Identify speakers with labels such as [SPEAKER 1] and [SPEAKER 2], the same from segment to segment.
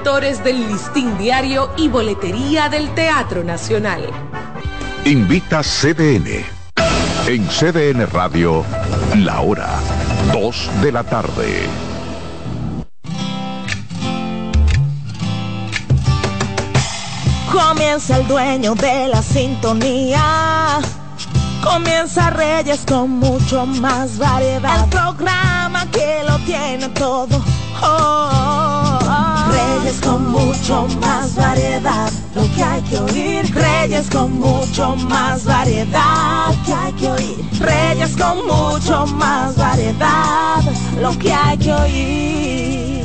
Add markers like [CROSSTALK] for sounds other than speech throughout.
[SPEAKER 1] lectores del Listín Diario y Boletería del Teatro Nacional.
[SPEAKER 2] Invita CDN. En CDN Radio, la hora 2 de la tarde.
[SPEAKER 3] Comienza el dueño de la sintonía. Comienza Reyes con mucho más variedad. El programa que lo tiene todo. Oh, oh, oh. Reyes con mucho más variedad. Lo que hay que oír. Reyes con mucho más variedad. Lo que hay que oír. Reyes con mucho más variedad. Lo que hay que oír.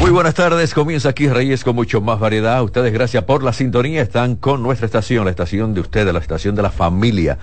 [SPEAKER 4] Muy buenas tardes, comienza aquí Reyes con mucho más variedad. Ustedes, gracias por la sintonía, están con nuestra estación, la estación de ustedes, la estación de la familia.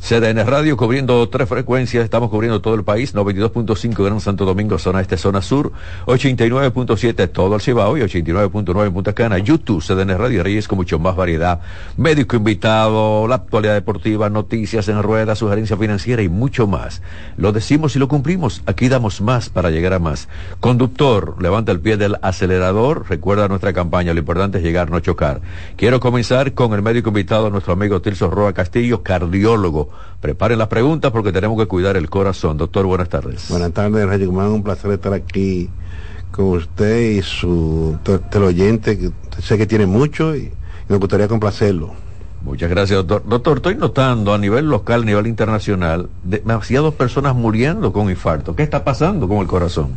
[SPEAKER 4] CDN Radio cubriendo tres frecuencias, estamos cubriendo todo el país, 92.5 Gran Santo Domingo, zona este, zona sur, 89.7 todo el Cibao y 89.9 en Punta Cana, YouTube, CDN Radio Reyes con mucho más variedad, médico invitado, la actualidad deportiva, noticias en ruedas, sugerencia financiera y mucho más. Lo decimos y lo cumplimos, aquí damos más para llegar a más. Conductor, levanta el pie del acelerador, recuerda nuestra campaña, lo importante es llegar, no chocar. Quiero comenzar con el médico invitado, nuestro amigo Tilso Roa Castillo, cardiólogo Preparen las preguntas porque tenemos que cuidar el corazón. Doctor, buenas tardes.
[SPEAKER 5] Buenas tardes, Reyes Un placer estar aquí con usted y su teleoyente, que sé que tiene mucho y, me gustaría complacerlo.
[SPEAKER 4] Muchas gracias, doctor. Doctor, estoy notando a nivel local, a nivel internacional, demasiadas personas muriendo con infarto. ¿Qué está pasando con el corazón?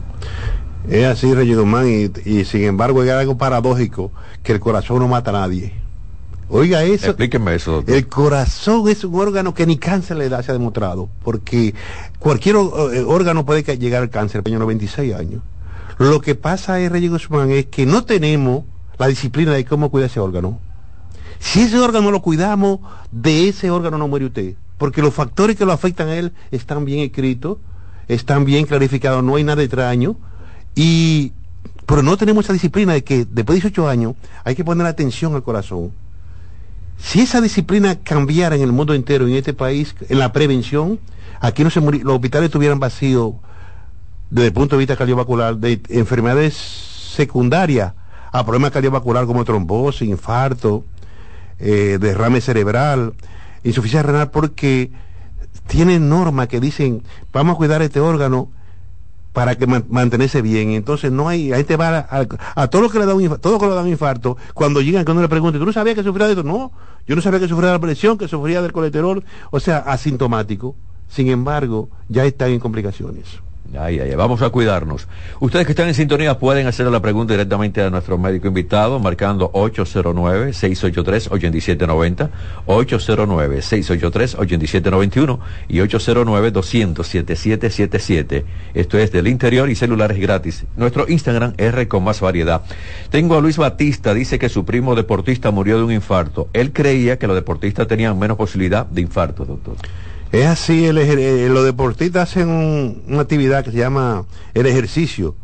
[SPEAKER 5] Es así, Reyes y, y sin embargo hay algo paradójico, que el corazón no mata a nadie. Oiga eso.
[SPEAKER 4] Explíqueme eso, doctor.
[SPEAKER 5] El corazón es un órgano que ni cáncer le da, se ha demostrado. Porque cualquier eh, órgano puede llegar al cáncer, año 96 años. Lo que pasa, es, Reyes Guzmán, es que no tenemos la disciplina de cómo cuidar ese órgano. Si ese órgano lo cuidamos, de ese órgano no muere usted. Porque los factores que lo afectan a él están bien escritos, están bien clarificados, no hay nada extraño. Y, pero no tenemos esa disciplina de que después de 18 años hay que poner atención al corazón si esa disciplina cambiara en el mundo entero, en este país, en la prevención, aquí no se los hospitales estuvieran vacíos desde el punto de vista cardiovascular de enfermedades secundarias a problemas cardiovasculares como trombosis, infarto, eh, derrame cerebral, insuficiencia renal, porque tienen normas que dicen, vamos a cuidar este órgano para que mantenerse bien. Entonces no hay, ahí te va a, a, todos los que le dan un infarto, que le dan un infarto, cuando llegan, cuando le preguntan, ¿tú no sabías que sufría de esto? No, yo no sabía que sufría de la presión, que sufría del colesterol, o sea, asintomático. Sin embargo, ya están en complicaciones.
[SPEAKER 4] Vamos a cuidarnos. Ustedes que están en sintonía pueden hacer la pregunta directamente a nuestro médico invitado marcando 809-683-8790, 809-683-8791 y 809-200-7777. Esto es del interior y celulares gratis. Nuestro Instagram R con más variedad. Tengo a Luis Batista, dice que su primo deportista murió de un infarto. Él creía que los deportistas tenían menos posibilidad de infarto, doctor.
[SPEAKER 5] Es así, el, eh, los deportistas hacen una actividad que se llama el ejercicio,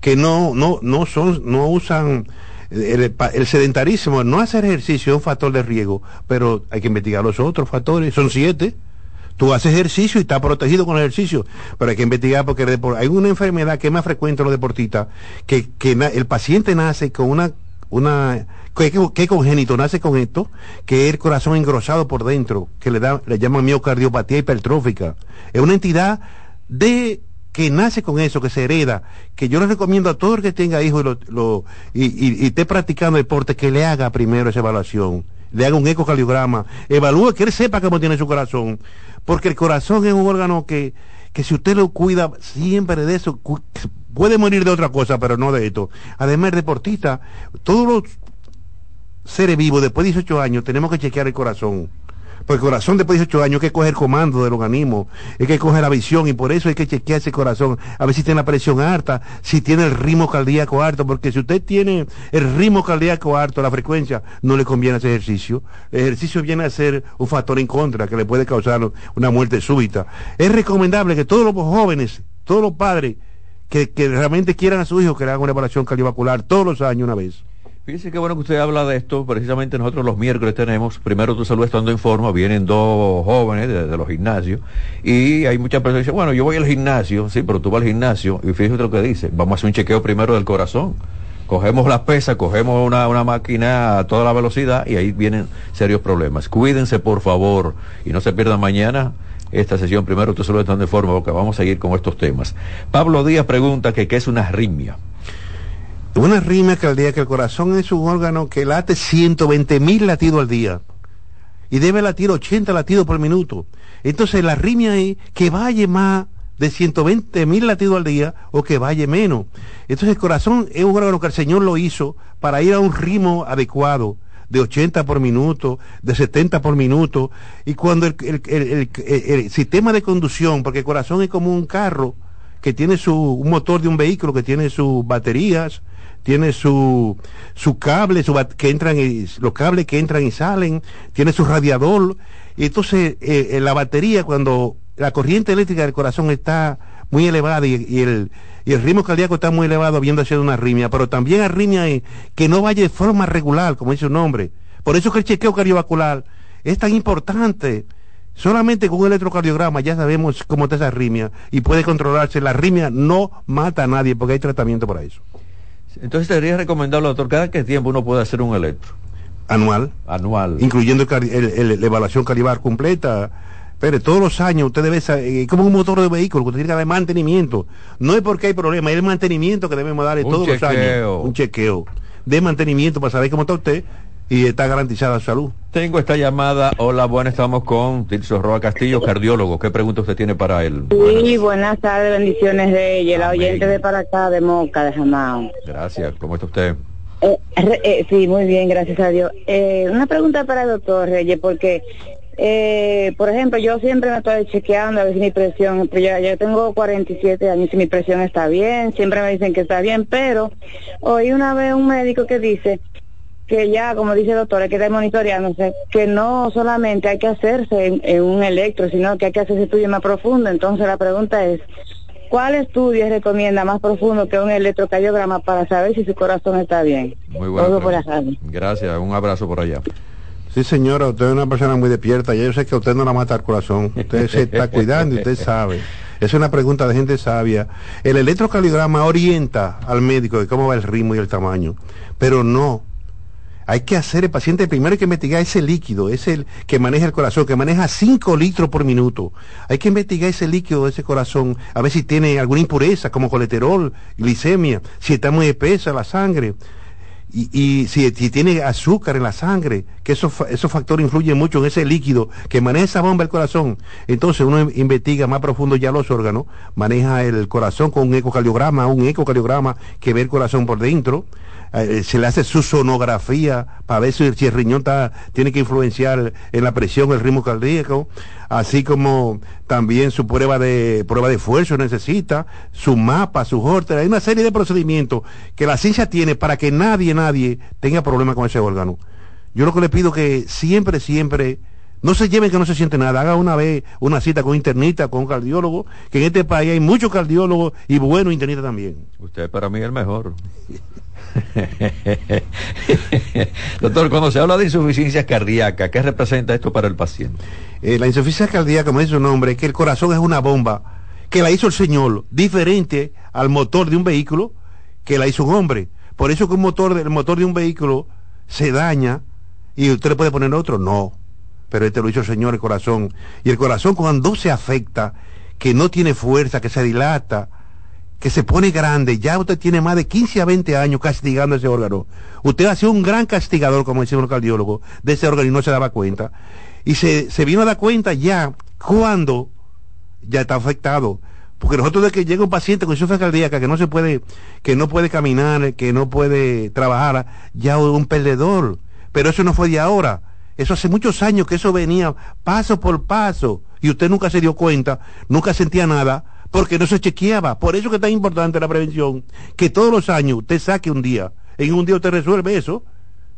[SPEAKER 5] que no, no, no son, no usan el, sedentarismo, no hacer ejercicio es un factor de riesgo, pero hay que investigar los otros factores, son siete. Tú haces ejercicio y estás protegido con el ejercicio, pero hay que investigar porque hay una enfermedad que es más frecuente en los deportistas, que, que el paciente nace con una, una ¿Qué, congénito nace con esto? Que es el corazón engrosado por dentro, que le, da, le llaman miocardiopatía hipertrófica. Es una entidad de que nace con eso, que se hereda, que yo les recomiendo a todo el que tenga hijos y, y, esté practicando deporte, que le haga primero esa evaluación, le haga un ecocardiograma, evalúe que él sepa cómo tiene su corazón, porque el corazón es un órgano que, que si usted lo cuida siempre de eso, puede morir de otra cosa, pero no de esto. Además, el deportista, todos los seres vivos, después de 18 años, tenemos que chequear el corazón. Porque el corazón después de 18 años hay que coger comando del organismo, hay que coger la visión y por eso hay que chequear ese corazón, a ver si tiene la presión alta, si tiene el ritmo cardíaco alto, porque si usted tiene el ritmo cardíaco alto, la frecuencia, no le conviene ese ejercicio. El ejercicio viene a ser un factor en contra que le puede causar una muerte súbita. Es recomendable que todos los jóvenes, todos los padres que, que realmente quieran a su hijo que le hagan una evaluación cardiovascular todos los años una vez.
[SPEAKER 4] Fíjese qué bueno que usted habla de esto. Precisamente nosotros los miércoles tenemos, primero tu salud estando en forma, vienen dos jóvenes de, los gimnasios y hay muchas personas que dicen, bueno, yo voy al gimnasio, sí, pero tú vas al gimnasio y fíjese lo que dice, vamos a hacer un chequeo primero del corazón. Cogemos las pesas, cogemos una, una máquina a toda la velocidad y ahí vienen serios problemas. Cuídense, por favor, y no se pierdan mañana esta sesión primero tu salud estando en forma porque vamos a seguir con estos temas. Pablo Díaz pregunta que qué es una arritmia.
[SPEAKER 5] Una al día que el corazón es un órgano que late 120 mil latidos al día y debe latir 80 latidos por minuto. Entonces la arritmia es que vaya más de 120 mil latidos al día o que vaya menos. Entonces el corazón es un órgano que el Señor lo hizo para ir a un ritmo adecuado de 80 por minuto, de 70 por minuto, y cuando el, el, sistema de conducción, porque el corazón es como un carro que tiene su, un motor de un vehículo que tiene sus baterías, tiene su, su cable su, que entran y, los cables que entran y salen, tiene su radiador. Y entonces eh, en la batería, cuando la corriente eléctrica del corazón está muy elevada y, el, y el ritmo cardíaco está muy elevado habiendo sido una arritmia, pero también arritmia que no vaya de forma regular, como dice su nombre. Por eso que el chequeo cardiovascular es tan importante. Solamente con un electrocardiograma ya sabemos cómo está esa arritmia y puede controlarse. La arritmia no mata a nadie porque hay tratamiento para eso.
[SPEAKER 4] Entonces debería recomendarlo, doctor, cada qué tiempo uno puede hacer un electro.
[SPEAKER 5] Anual.
[SPEAKER 4] Anual.
[SPEAKER 5] Incluyendo el, la evaluación cardiovascular completa. Pero todos los años usted debe saber, eh, como un motor de vehículo, usted tiene que dar mantenimiento. No es porque hay problema, es el mantenimiento que debemos darle todos los años. Un chequeo de mantenimiento para saber cómo está usted y está garantizada su salud.
[SPEAKER 4] Tengo esta llamada. Hola, buenas, estamos con Tilso Roa Castillo, cardiólogo. ¿Qué pregunta usted tiene para él?
[SPEAKER 6] Sí, buenas, tardes, bendiciones de ella, la oyente de para acá, de Moca, de Jamao.
[SPEAKER 4] Gracias, ¿cómo está usted?
[SPEAKER 6] Eh, eh, sí, muy bien, gracias a Dios. Eh, una pregunta para el doctor Reyes, porque, por ejemplo, yo siempre me estoy chequeando a ver si mi presión, pero ya, ya tengo 47 años y mi presión está bien, siempre me dicen que está bien, pero oí una vez un médico que dice que ya, como dice el doctor, hay que estar monitoreándose, que no solamente hay que hacerse en, un electro, sino que hay que hacer ese estudio más profundo. Entonces la pregunta es, ¿cuál estudio recomienda más profundo que un electrocardiograma para saber si su corazón está bien?
[SPEAKER 4] Muy bueno. Gracias, un abrazo por allá.
[SPEAKER 5] Sí, señora, usted es una persona muy despierta. Ya yo sé que usted no la mata al corazón. Usted se está [LAUGHS] cuidando y usted sabe. Es una pregunta de gente sabia. El electrocardiograma orienta al médico de cómo va el ritmo y el tamaño, pero no hay que hacer el paciente, primero hay que investigar ese líquido, es el que maneja el corazón, que maneja 5 litros por minuto. Hay que investigar ese líquido de ese corazón, a ver si tiene alguna impureza, como colesterol, glicemia, si está muy espesa la sangre. Y, si, tiene azúcar en la sangre, que esos, esos factores influyen mucho en ese líquido que maneja esa bomba del corazón. Entonces uno investiga más profundo ya los órganos, maneja el corazón con un ecocardiograma, un ecocardiograma que ve el corazón por dentro, eh, se le hace su sonografía para ver si, el riñón tiene que influenciar en la presión, el ritmo cardíaco, así como también su prueba de prueba de esfuerzo necesita, su mapa, su horter, hay una serie de procedimientos que la ciencia tiene para que nadie, nadie tenga problema con ese órgano. Yo lo que le pido que siempre, siempre no se lleven que no se siente nada. Haga una vez una cita con internista, con un cardiólogo, que en este país hay muchos cardiólogos y buenos internistas también.
[SPEAKER 4] Usted para mí es el mejor. [LAUGHS] [LAUGHS] Doctor, cuando se habla de insuficiencia cardíaca, ¿qué representa esto para el paciente?
[SPEAKER 5] Eh, la insuficiencia cardíaca, como dice su nombre, es que el corazón es una bomba que la hizo el Señor, diferente al motor de un vehículo que la hizo un hombre. Por eso que un motor, el motor de un vehículo se daña y usted le puede poner otro, no. Pero este lo hizo el Señor, el corazón. Y el corazón cuando se afecta, que no tiene fuerza, que se dilata, que se pone grande, ya usted tiene más de 15 a 20 años castigando ese órgano. Usted ha sido un gran castigador, como decía un cardiólogo, de ese órgano y no se daba cuenta. Y se, vino a dar cuenta ya cuando ya está afectado. Porque nosotros de que llega un paciente con insuficiencia cardíaca que no se puede, que no puede caminar, que no puede trabajar, ya un perdedor. Pero eso no fue de ahora. Eso hace muchos años que eso venía paso por paso y usted nunca se dio cuenta, nunca sentía nada porque no se chequeaba. Por eso que es tan importante la prevención, que todos los años usted saque un día, en un día usted resuelve eso,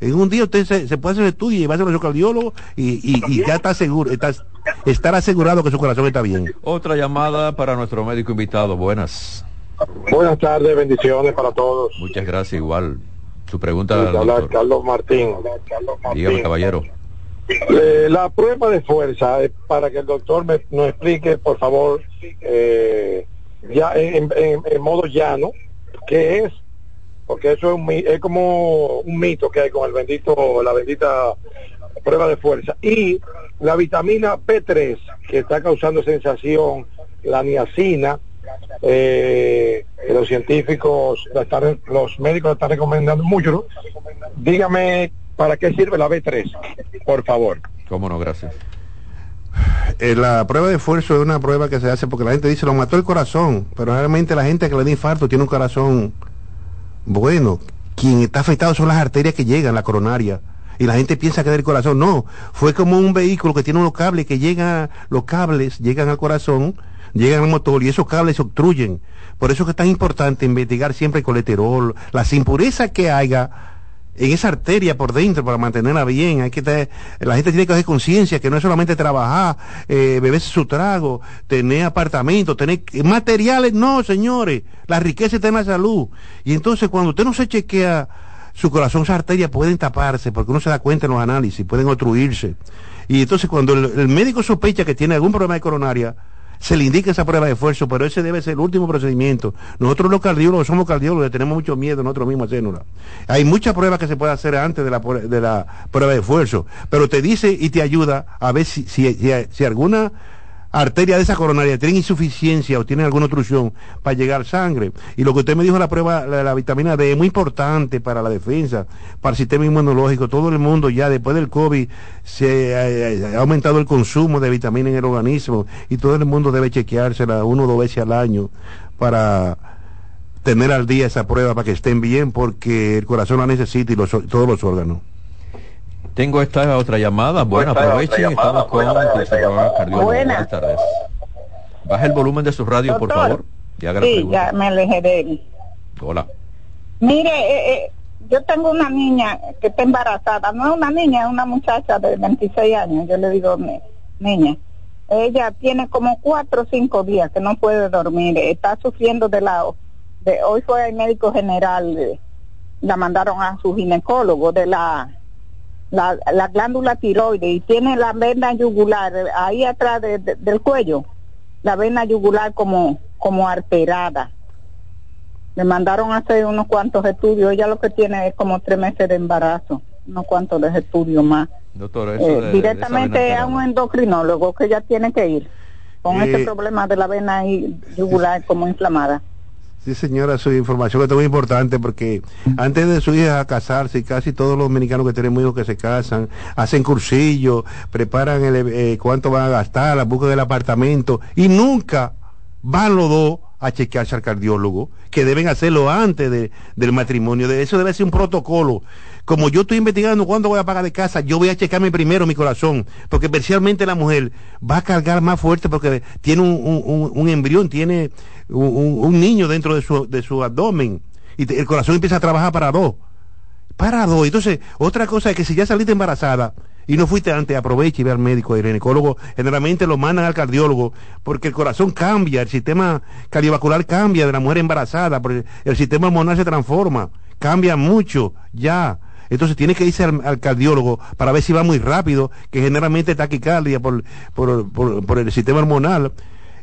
[SPEAKER 5] en un día usted se, puede hacer el estudio y va a ser un cardiólogo y, y, ya está seguro, está, estar asegurado que su corazón está bien.
[SPEAKER 4] Otra llamada para nuestro médico invitado, buenas.
[SPEAKER 7] Buenas tardes, bendiciones para todos.
[SPEAKER 4] Muchas gracias, igual. Su pregunta,
[SPEAKER 7] Carlos Martín.
[SPEAKER 4] Dígame, caballero.
[SPEAKER 7] Eh, la prueba de fuerza, eh, para que el doctor me, nos explique, por favor, eh, ya en, modo llano, ¿qué es? Porque eso es, es como un mito que hay con el bendito, la bendita prueba de fuerza. Y la vitamina P3, que está causando sensación, la niacina, eh, los científicos, los médicos la están recomendando mucho. Dígame, ¿para qué sirve la B3? Por favor.
[SPEAKER 4] Cómo no, gracias.
[SPEAKER 5] Eh, la prueba de esfuerzo es una prueba que se hace porque la gente dice lo mató el corazón, pero realmente la gente que le da infarto tiene un corazón bueno. Quien está afectado son las arterias que llegan, la coronaria y la gente piensa que es el corazón. No, fue como un vehículo que tiene unos cables que llegan, los cables llegan al corazón llegan al motor y esos cables se obstruyen. Por eso es que es tan importante investigar siempre el colesterol, las impurezas que haya en esa arteria por dentro para mantenerla bien. Hay que la gente tiene que hacer conciencia que no es solamente trabajar, eh, su trago, tener apartamentos, tener materiales. No, señores, la riqueza está en la salud. Y entonces cuando usted no se chequea su corazón, esas arterias pueden taparse porque uno se da cuenta en los análisis, pueden obstruirse. Y entonces cuando el médico sospecha que tiene algún problema de coronaria, se le indica esa prueba de esfuerzo, pero ese debe ser el último procedimiento. Nosotros los cardiólogos somos cardiólogos, tenemos mucho miedo nosotros mismos a hacernos. Hay muchas pruebas que se puede hacer antes de la, de la prueba de esfuerzo, pero te dice y te ayuda a ver si alguna arteria de esa coronaria tienen insuficiencia o tienen alguna obstrucción para llegar sangre. Y lo que usted me dijo la prueba, la, la, vitamina D es muy importante para la defensa, para el sistema inmunológico. Todo el mundo ya después del COVID se ha, aumentado el consumo de vitamina en el organismo y todo el mundo debe chequeársela uno o dos veces al año para tener al día esa prueba para que estén bien porque el corazón la necesita y todos los órganos.
[SPEAKER 4] Tengo esta otra llamada. Bueno, aprovechen. Estamos con cardiólogo. Buenas tardes. Baja el volumen de su radio, por favor.
[SPEAKER 8] Ya sí, ya me alejé de él.
[SPEAKER 4] Hola.
[SPEAKER 8] Mire, eh, eh, yo tengo una niña que está embarazada. No es una niña, es una muchacha de 26 años. Yo le digo niña. Ella tiene como cuatro o cinco días que no puede dormir. Está sufriendo de la... De, hoy fue el médico general, eh, la mandaron a su ginecólogo de la la, glándula tiroides y tiene la vena yugular ahí atrás del cuello, la vena yugular como, como alterada. Me mandaron a hacer unos cuantos estudios, ella lo que tiene es como tres meses de embarazo, unos cuantos de estudios más. Doctor, eh, directamente a un endocrinólogo que ella tiene que ir con ese eh, problema de la vena yugular como inflamada.
[SPEAKER 5] Sí, señora, su información es muy importante porque antes de su hija casarse, casi todos los dominicanos que tenemos hijos que se casan, hacen cursillos, preparan el, eh, cuánto van a gastar, la búsqueda del apartamento, y nunca van los dos a chequearse al cardiólogo, que deben hacerlo antes del matrimonio. De eso debe ser un protocolo. Como yo estoy investigando cuándo voy a pagar de casa, yo voy a checarme primero mi corazón, porque especialmente la mujer va a cargar más fuerte porque tiene un embrión, tiene un, niño dentro de su, de su abdomen y el corazón empieza a trabajar para dos. Para dos. Entonces, otra cosa es que si ya saliste embarazada y no fuiste antes, aproveche y ve al médico, el ginecólogo, generalmente lo mandan al cardiólogo porque el corazón cambia, el sistema cardiovascular cambia de la mujer embarazada, porque el sistema hormonal se transforma, cambia mucho ya. Entonces tiene que irse al, cardiólogo para ver si va muy rápido, que generalmente taquicardia por, por, por, por el sistema hormonal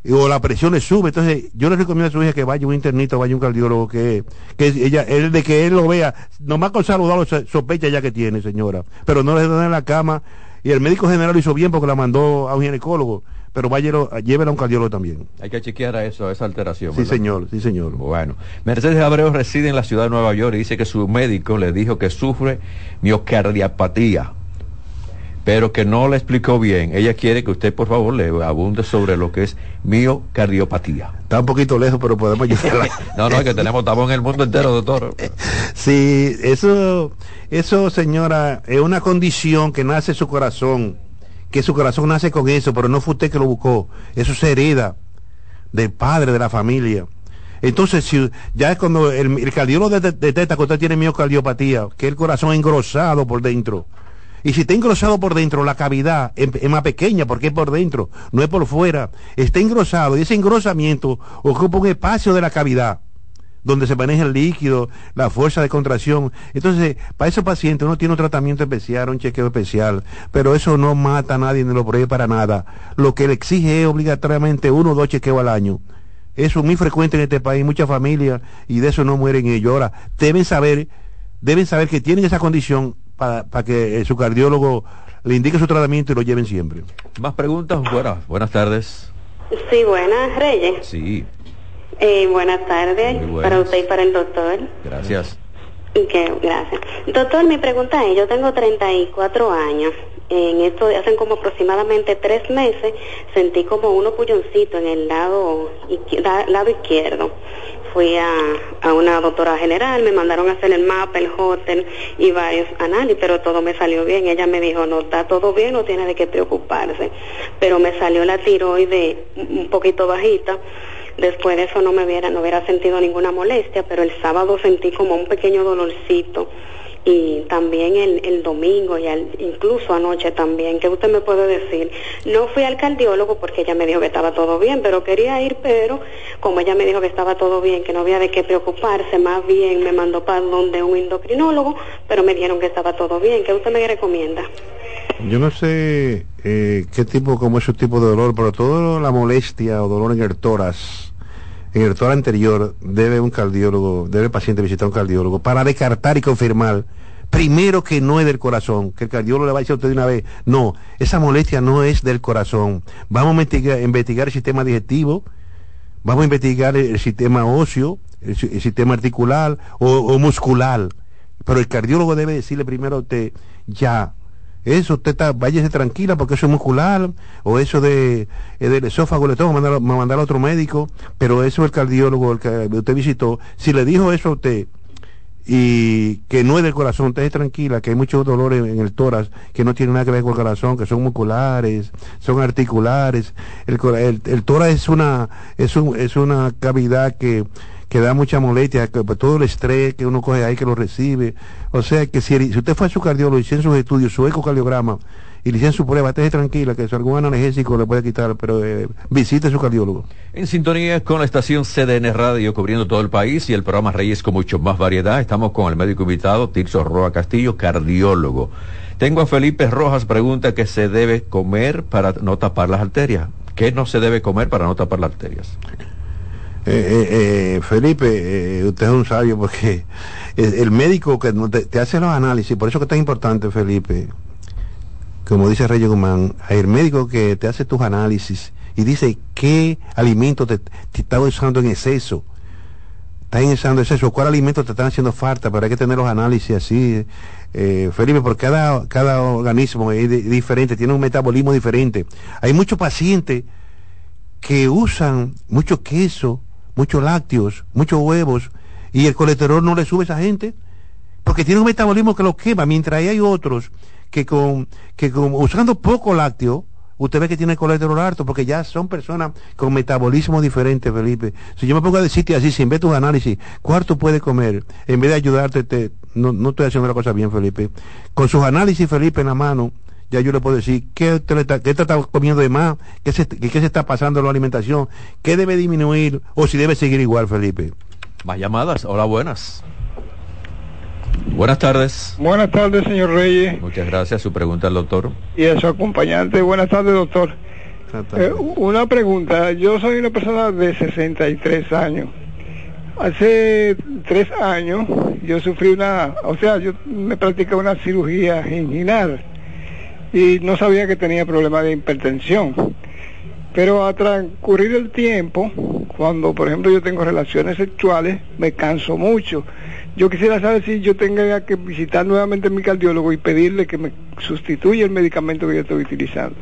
[SPEAKER 5] o la presión le sube. Entonces, yo le recomiendo a su hija que vaya un internito, vaya un cardiólogo, que, que ella, él de que él lo vea, nomás con saludarlo sospecha ya que tiene, señora. Pero no le den en la cama. Y el médico general lo hizo bien porque la mandó a un ginecólogo. Pero vaya, llévela a un cardiólogo también.
[SPEAKER 4] Hay que chequear a eso, a esa alteración.
[SPEAKER 5] Sí, señor, sí, señor.
[SPEAKER 4] Bueno, Mercedes Abreu reside en la ciudad de Nueva York y dice que su médico le dijo que sufre miocardiapatía pero que no le explicó bien. Ella quiere que usted, por favor, le abunde sobre lo que es miocardiopatía.
[SPEAKER 5] Está un poquito lejos, pero podemos ayudarla. [LAUGHS]
[SPEAKER 4] no, no, es que tenemos estamos en el mundo entero, doctor.
[SPEAKER 5] sí, eso, eso, señora, es una condición que nace en su corazón, que su corazón nace con eso, pero no fue usted que lo buscó. Eso es herida del padre, de la familia. Entonces, si, ya es cuando el, cardiólogo detecta que usted tiene miocardiopatía, que el corazón engrosado por dentro y si está engrosado por dentro, la cavidad es, más pequeña porque es por dentro, no es por fuera. Está engrosado y ese engrosamiento ocupa un espacio de la cavidad. donde se maneja el líquido, la fuerza de contracción. Entonces, para esos pacientes uno tiene un tratamiento especial, un chequeo especial, pero eso no mata a nadie ni lo prohíbe para nada. Lo que le exige es obligatoriamente uno o dos chequeos al año. Eso es muy frecuente en este país, muchas familias, y de eso no mueren ellos. Ahora, deben saber, deben saber que tienen esa condición para, que eh, su cardiólogo le indique su tratamiento y lo lleven siempre.
[SPEAKER 4] Más preguntas, buenas, buenas tardes.
[SPEAKER 9] Sí, buenas, Reyes.
[SPEAKER 4] Sí.
[SPEAKER 9] Eh, buenas tardes para usted y para el doctor.
[SPEAKER 4] Gracias.
[SPEAKER 9] Que, gracias. Doctor, mi pregunta es, yo tengo 34 años. En esto, hacen como aproximadamente tres meses, sentí como unos pulloncitos en el lado, lado izquierdo fui a, a, una doctora general, me mandaron a hacer el mapa, el hotel y varios análisis, pero todo me salió bien. Ella me dijo, no, está todo bien, no tiene de qué preocuparse. Pero me salió la tiroide un poquito bajita Después de eso no me hubiera, no hubiera sentido ninguna molestia, pero el sábado sentí como un pequeño dolorcito y también el, el domingo y incluso anoche también. ¿Qué usted me puede decir? No fui al cardiólogo porque ella me dijo que estaba todo bien, pero quería ir, pero como ella me dijo que estaba todo bien, que no había de qué preocuparse, más bien me mandó para donde un endocrinólogo, pero me dijeron que estaba todo bien. ¿Qué usted me recomienda?
[SPEAKER 5] Yo no sé eh, qué tipo, como es su tipo de dolor, pero toda la molestia o dolor en el tórax, en el tórax anterior, debe un cardiólogo, debe el paciente visitar un cardiólogo para descartar y confirmar primero que no es del corazón, que el cardiólogo le va a decir a usted de una vez, no, esa molestia no es del corazón. Vamos a investigar, el sistema digestivo, vamos a investigar el, sistema óseo, el, sistema articular o, o muscular. Pero el cardiólogo debe decirle primero a usted, ya, eso usted está, váyase tranquila porque eso es muscular, o eso de, eh, del esófago le tengo que mandar, mandar a otro médico, pero eso el cardiólogo, el que usted visitó, si le dijo eso a usted, y que no es del corazón, usted es tranquila, que hay muchos dolores en el tórax que no tienen nada que ver con el corazón, que son musculares, son articulares. El, el, el tórax es una, es, un, es una cavidad que que da mucha molestia, que, pues, todo el estrés que uno coge ahí que lo recibe. O sea que si, usted fue a su cardiólogo y hicieron sus estudios, su ecocardiograma, y le hicieron su prueba, esté tranquila, que algún analgésico le puede quitar, pero eh, visite a su cardiólogo.
[SPEAKER 4] En sintonía con la estación CDN Radio, cubriendo todo el país, y el programa Reyes con mucho más variedad, estamos con el médico invitado, Tirso Roa Castillo, cardiólogo. Tengo a Felipe Rojas, pregunta qué se debe comer para no tapar las arterias. ¿Qué no se debe comer para no tapar las arterias?
[SPEAKER 5] Eh, eh, eh, Felipe, usted es un sabio porque el médico que te, hace los análisis, por eso que es tan importante, Felipe, como dice Reyes Guzmán, el médico que te hace tus análisis y dice qué alimento te, está usando en exceso, está usando exceso, cuál alimento te están haciendo falta, pero hay que tener los análisis así, Felipe, porque cada, cada organismo es diferente, tiene un metabolismo diferente. Hay muchos pacientes que usan mucho queso, muchos lácteos, muchos huevos, y el colesterol no le sube a esa gente, porque tiene un metabolismo que lo quema, mientras hay otros que con, que con, usando poco lácteo, usted ve que tiene el colesterol alto, porque ya son personas con metabolismo diferente, Felipe. Si yo me pongo a decirte así, sin ver tus análisis, ¿cuánto puede comer? En vez de ayudarte, te, no, no estoy haciendo la cosa bien, Felipe. Con sus análisis, Felipe, en la mano, ya yo le puedo decir qué usted está, qué está comiendo de más, qué se, qué se está pasando en la alimentación, qué debe disminuir o si debe seguir igual, Felipe.
[SPEAKER 4] Más llamadas, hola, buenas. Buenas tardes.
[SPEAKER 10] Buenas tardes, señor Reyes.
[SPEAKER 4] Muchas gracias. Su pregunta al doctor.
[SPEAKER 10] Y a su acompañante. Buenas tardes, doctor. Eh, una pregunta. Yo soy una persona de 63 años. Hace tres años yo sufrí una, o sea, yo me practiqué una cirugía ginginal y no sabía que tenía problemas de hipertensión. Pero a transcurrir el tiempo, cuando por ejemplo yo tengo relaciones sexuales, me canso mucho. Yo quisiera saber si yo tenga que visitar nuevamente a mi cardiólogo y pedirle que me sustituya el medicamento que yo estoy utilizando.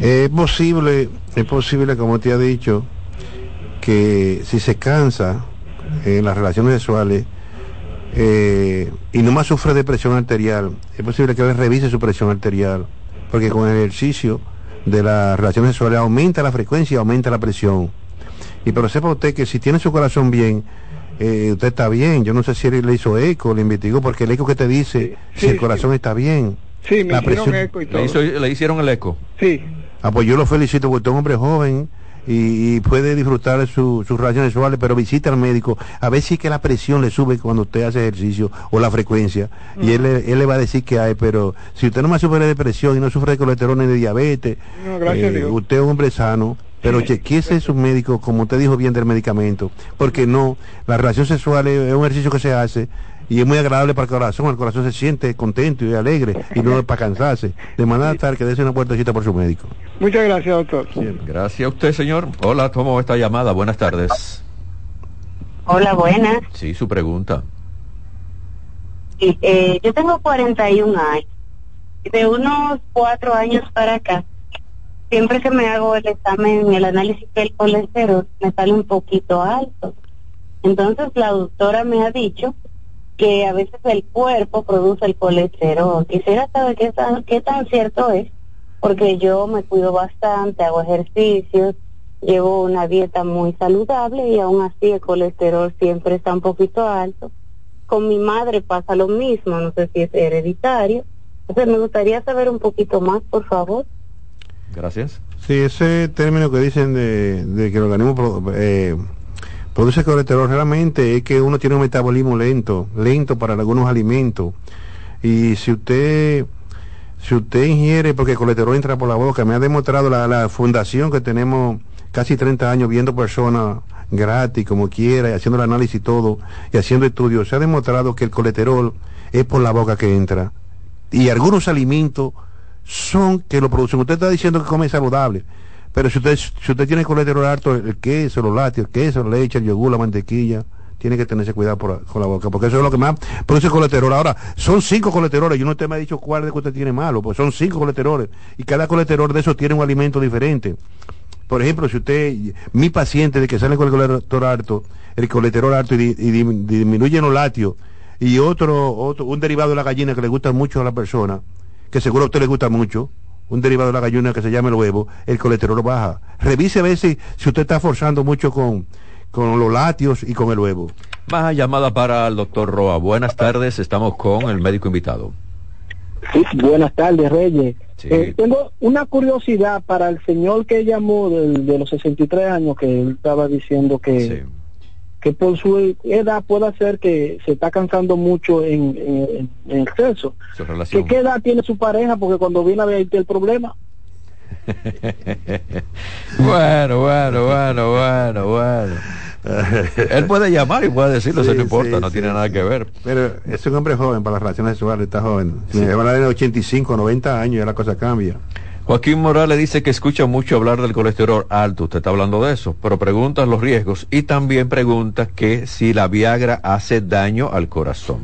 [SPEAKER 5] Es posible, es posible, como te ha dicho, que si se cansa en las relaciones sexuales, eh, y no más sufre de presión arterial, es posible que revise su presión arterial, porque con el ejercicio de las relaciones sexuales aumenta la frecuencia y aumenta la presión. Y pero sepa usted que si tiene su corazón bien, eh, usted está bien. Yo no sé si él le hizo eco, le investigó, porque el eco que te dice si el corazón está bien.
[SPEAKER 10] Sí, me hicieron eco y todo.
[SPEAKER 4] ¿Le, ¿Le, hicieron el eco?
[SPEAKER 10] Sí.
[SPEAKER 5] Ah, pues yo lo felicito porque usted es un hombre joven y, puede disfrutar de sus relaciones sexuales, pero visita al médico a ver si que la presión le sube cuando usted hace ejercicio o la frecuencia. Y él, él, le va a decir que hay, pero si usted no más sufre de depresión y no sufre de colesterol ni de diabetes, eh, usted es un hombre sano. Pero chequeese su médico, como usted dijo bien del medicamento, porque no, la relación sexual es un ejercicio que se hace y es muy agradable para el corazón, el corazón se siente contento y alegre y no es para cansarse. De manera tal que dése una puertecita por su médico.
[SPEAKER 10] Muchas gracias, doctor.
[SPEAKER 4] Gracias a usted, señor. Hola, tomo esta llamada. Buenas tardes.
[SPEAKER 11] Hola, buenas.
[SPEAKER 4] Sí, su pregunta.
[SPEAKER 11] Eh, yo tengo 41 años. De unos cuatro años para acá, siempre que me hago el examen, el análisis del colesterol, me sale un poquito alto. Entonces la doctora me ha dicho que a veces el cuerpo produce el colesterol. Quisiera saber qué tan, qué tan cierto es, porque yo me cuido bastante, hago ejercicios, llevo una dieta muy saludable y aún así el colesterol siempre está un poquito alto. Con mi madre pasa lo mismo, no sé si es hereditario. Entonces me gustaría saber un poquito más, por favor.
[SPEAKER 4] Gracias.
[SPEAKER 5] Sí, ese término que dicen de, de que el organismo eh, produce colesterol realmente es que uno tiene un metabolismo lento, lento para algunos alimentos. Y si usted si usted ingiere, porque el colesterol entra por la boca, me ha demostrado la, fundación que tenemos casi 30 años viendo personas gratis, como quiera, y haciendo el análisis y todo, y haciendo estudios, se ha demostrado que el colesterol es por la boca que entra. Y algunos alimentos son que lo producen. Usted está diciendo que come saludable, pero si usted, si usted tiene colesterol alto, el queso, los lácteos, el queso, la leche, el yogur, la mantequilla, tiene que tenerse cuidado con la boca, porque eso es lo que más produce colesterol. Ahora, son cinco colesteroles, yo no usted me ha dicho cuál de que usted tiene malo, pues son cinco colesteroles, y cada colesterol de esos tiene un alimento diferente. Por ejemplo, si usted, mi paciente de que sale con el colesterol alto, el colesterol alto y, disminuye los lácteos, y otro, otro, un derivado de la gallina que le gusta mucho a la persona, que seguro a usted le gusta mucho, un derivado de la gallina que se llama el huevo, el colesterol baja. Revise a ver si, usted está forzando mucho con, con los lácteos y con el huevo.
[SPEAKER 4] Más llamada para el doctor Roa. Buenas tardes, estamos con el médico invitado.
[SPEAKER 12] buenas tardes, Reyes. Eh, tengo una curiosidad para el señor que llamó de, los 63 años, que él estaba diciendo que, que por su edad puede ser que se está cansando mucho en, en, en exceso. ¿Qué, ¿Qué edad tiene su pareja? Porque cuando viene a ver el problema. [LAUGHS]
[SPEAKER 4] bueno, bueno, bueno, bueno, bueno. Él puede llamar y puede decirlo, eso no importa, no tiene nada que ver.
[SPEAKER 5] Pero es un hombre joven para las relaciones sexuales, está joven. Si me van a de 85, 90 años, ya la cosa cambia.
[SPEAKER 4] Joaquín Morales dice que escucha mucho hablar del colesterol alto, usted está hablando de eso, pero pregunta los riesgos y también pregunta que si la Viagra hace daño al corazón.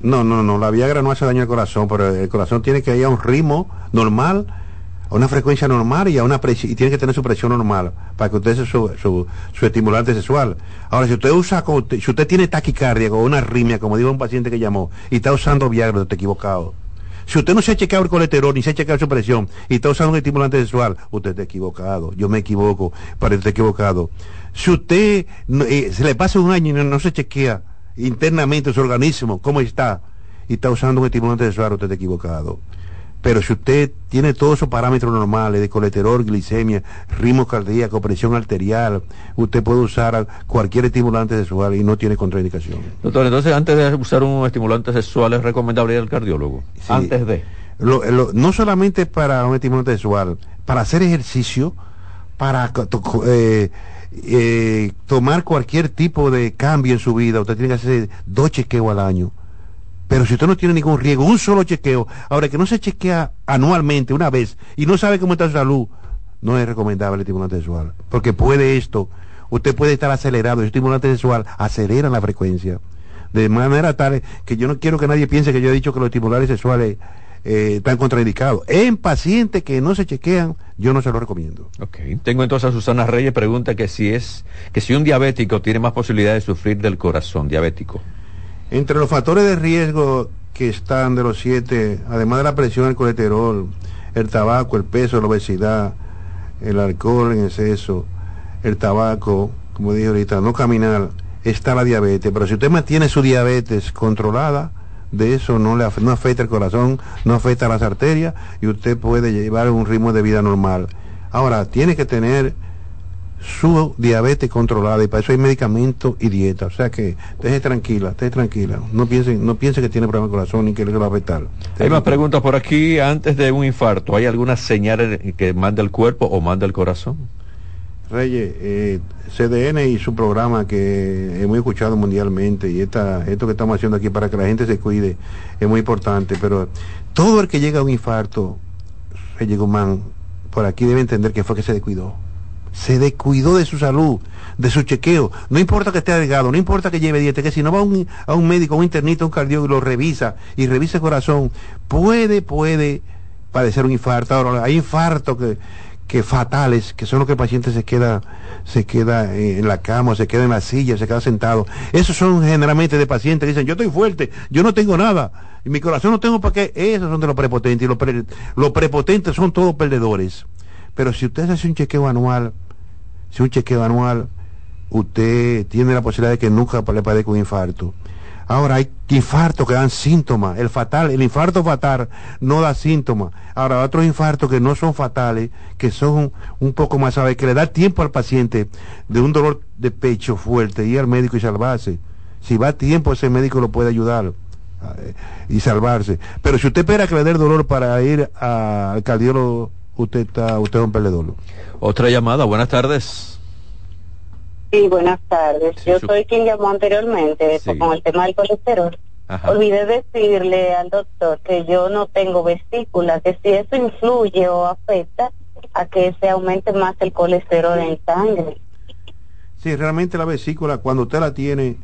[SPEAKER 5] No, no, no, la Viagra no hace daño al corazón, pero el corazón tiene que ir a un ritmo normal, a una frecuencia normal y a una y tiene que tener su presión normal para que usted sea su, su, estimulante sexual. Ahora, si usted usa, si usted tiene taquicardia o una arritmia, como dijo un paciente que llamó, y está usando Viagra, está equivocado si usted no se ha chequeado el colesterol ni se ha chequeado su presión y está usando un estimulante sexual, usted está equivocado. Yo me equivoco, para estar equivocado. Si usted eh, se le pasa un año y no, se chequea internamente su organismo, cómo está, y está usando un estimulante sexual, usted está equivocado. Pero si usted tiene todos esos parámetros normales de colesterol, glicemia, ritmo cardíaco, presión arterial, usted puede usar cualquier estimulante sexual y no tiene contraindicación.
[SPEAKER 4] Doctor, entonces antes de usar un estimulante sexual es recomendable ir al cardiólogo. Antes de.
[SPEAKER 5] no solamente para un estimulante sexual, para hacer ejercicio, para eh, eh, tomar cualquier tipo de cambio en su vida, usted tiene que hacer dos chequeos al año pero si usted no tiene ningún riesgo, un solo chequeo, ahora que no se chequea anualmente, una vez, y no sabe cómo está su salud, no es recomendable el estimulante sexual. Porque puede esto, usted puede estar acelerado, el estimulante sexual acelera la frecuencia. De manera tal que yo no quiero que nadie piense que yo he dicho que los estimuladores sexuales eh, están contraindicados. En pacientes que no se chequean, yo no se lo recomiendo.
[SPEAKER 4] Ok. Tengo entonces a Susana Reyes, pregunta que si es, que si un diabético tiene más posibilidades de sufrir del corazón, diabético.
[SPEAKER 5] Entre los factores de riesgo que están de los siete, además de la presión, el colesterol, el tabaco, el peso, la obesidad, el alcohol en exceso, el tabaco, como dije ahorita, no caminar, está la diabetes. Pero si usted mantiene su diabetes controlada, de eso no le afecta el corazón, no afecta las arterias y usted puede llevar un ritmo de vida normal. Ahora, tiene que tener su diabetes controlada y para eso hay medicamento y dieta. O sea que deje tranquila, esté tranquila. No piense, no piense que tiene problema de corazón ni que le va a afectar.
[SPEAKER 4] Hay más preguntas por aquí. Antes de un infarto, ¿hay alguna señal que manda el cuerpo o manda el corazón?
[SPEAKER 5] Reyes, eh, CDN y su programa que hemos escuchado mundialmente y esta, esto que estamos haciendo aquí para que la gente se cuide es muy importante, pero todo el que llega a un infarto, Reyes Guzmán, por aquí debe entender que fue que se descuidó se descuidó de su salud, de su chequeo. No importa que esté delgado, no importa que lleve dieta, que si no va a un, a un médico, a un internista, a un cardiólogo lo revisa y revisa el corazón, puede, puede padecer un infarto. Ahora, hay infartos que, que fatales, que son los que el paciente se queda, se queda eh, en la cama, se queda en la silla, se queda sentado. Esos son generalmente de pacientes que dicen, yo estoy fuerte, yo no tengo nada, y mi corazón no tengo para qué. Esos son de los prepotentes, y los, los prepotentes son todos perdedores. Pero si usted hace un chequeo anual, si un chequeo anual, usted tiene la posibilidad de que nunca le padezca un infarto. Ahora hay infartos que dan síntomas. El fatal, el infarto fatal no da síntomas. Ahora otros infartos que no son fatales, que son un poco más suaves, que le da tiempo al paciente de un dolor de pecho fuerte, ir al médico y salvarse. Si va a tiempo, ese médico lo puede ayudar eh, y salvarse. Pero si usted espera que le dé el dolor para ir al cardiólogo, usted está, usted es un perdedor.
[SPEAKER 4] Otra llamada, buenas tardes.
[SPEAKER 11] Sí, buenas tardes. Yo soy quien llamó anteriormente con el tema del colesterol. Olvidé decirle al doctor que yo no tengo vesícula, que si eso influye o afecta a que se aumente más el colesterol en sangre.
[SPEAKER 5] Sí, realmente la vesícula, cuando usted la tiene,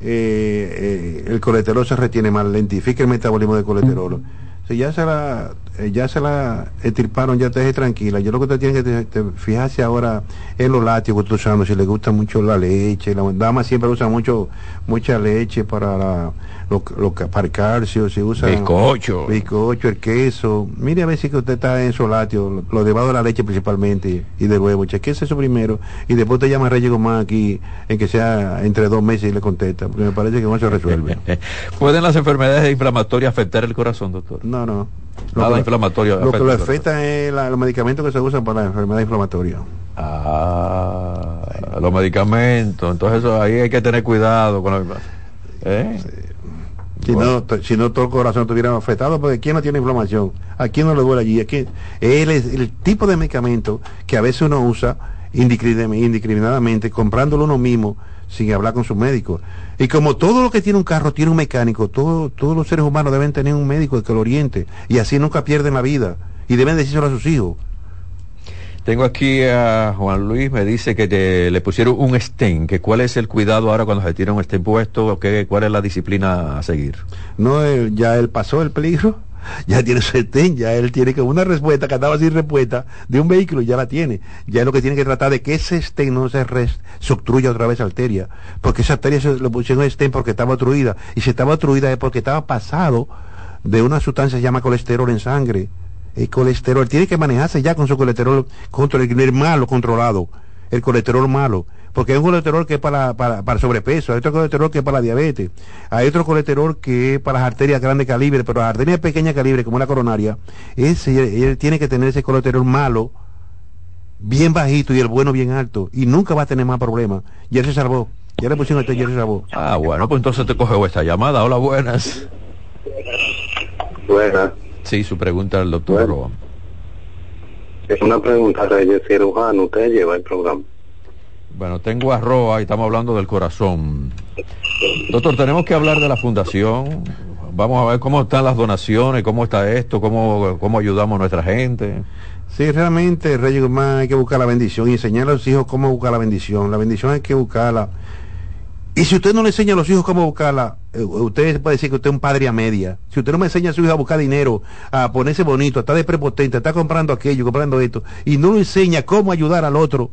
[SPEAKER 5] eh, eh, el colesterol se retiene más, lentifica el metabolismo del colesterol. Si ya se la eh, ya se la estirparon, ya te deje tranquila. Yo lo que usted tiene que fijarse ahora en los lácteos que usted usando, si le gusta mucho la leche, la dama siempre usa mucho mucha leche para la, lo, lo, para el calcio, si usa
[SPEAKER 4] bizcocho,
[SPEAKER 5] bizcocho, el queso. Mire a ver si que usted está en esos lácteos, lo debajo de la leche principalmente y de huevo, chequese eso primero y después te llama Reyes Gomán aquí en que sea entre dos meses y le contesta, porque me parece que no se resuelve. [LAUGHS]
[SPEAKER 4] ¿Pueden las enfermedades inflamatorias afectar el corazón, doctor?
[SPEAKER 5] No, no.
[SPEAKER 4] Nada inflamatorio.
[SPEAKER 5] Lo que lo afecta es los medicamentos que se usan para la enfermedad inflamatoria.
[SPEAKER 4] Ah, los medicamentos. Entonces eso, ahí hay que tener cuidado con los... ¿Eh?
[SPEAKER 5] Si, no, si no todo el corazón estuviera afectado, porque ¿quién no tiene inflamación? ¿A quién no le duele allí? Él es el tipo de medicamento que a veces uno usa indiscriminadamente, comprándolo uno mismo, sin hablar con su médico. Y como todo lo que tiene un carro tiene un mecánico, todo, todos los seres humanos deben tener un médico que lo oriente y así nunca pierden la vida y deben decírselo a sus hijos.
[SPEAKER 4] Tengo aquí a Juan Luis, me dice que le pusieron un stent, que cuál es el cuidado ahora cuando se tira un stent puesto, que, cuál es la disciplina a seguir.
[SPEAKER 5] No, ya él pasó el peligro [LAUGHS] ya tiene su estén, ya él tiene que una respuesta que andaba sin respuesta de un vehículo ya la tiene. Ya es lo que tiene que tratar de que ese estén no se, se obstruya otra vez arteria, porque esa arteria se lo pusieron estén porque estaba obstruida, y si estaba obstruida es porque estaba pasado de una sustancia que se llama colesterol en sangre. El colesterol tiene que manejarse ya con su colesterol contra el malo controlado, el colesterol malo porque hay un colesterol que es para, para, sobrepeso, hay otro colesterol que es para la diabetes, hay otro colesterol que es para las arterias de grande calibre, pero las arterias de pequeña calibre, como la coronaria, ese, él tiene que tener ese colesterol malo, bien bajito y el bueno bien alto, y nunca va a tener más problemas. Y él se salvó. Ya le pusieron este y él se salvó.
[SPEAKER 4] Ah, bueno, pues entonces te coge esta llamada. Hola, buenas.
[SPEAKER 13] Buenas.
[SPEAKER 4] Sí, su pregunta al doctor.
[SPEAKER 13] Es una pregunta, Reyes Cirujano, usted lleva el programa.
[SPEAKER 4] Bueno, tengo a Roa y estamos hablando del corazón. Doctor, tenemos que hablar de la fundación. Vamos a ver cómo están las donaciones, cómo está esto, cómo, cómo ayudamos a nuestra gente.
[SPEAKER 5] Sí, realmente, Reyes Guzmán, hay que buscar la bendición y enseñar a los hijos cómo buscar la bendición. La bendición hay que buscarla. Y si usted no le enseña a los hijos cómo buscarla, usted puede decir que usted es un padre a media. Si usted no me enseña a su hijo a buscar dinero, a ponerse bonito, a estar de prepotente, a estar comprando aquello, comprando esto, y no le enseña cómo ayudar al otro,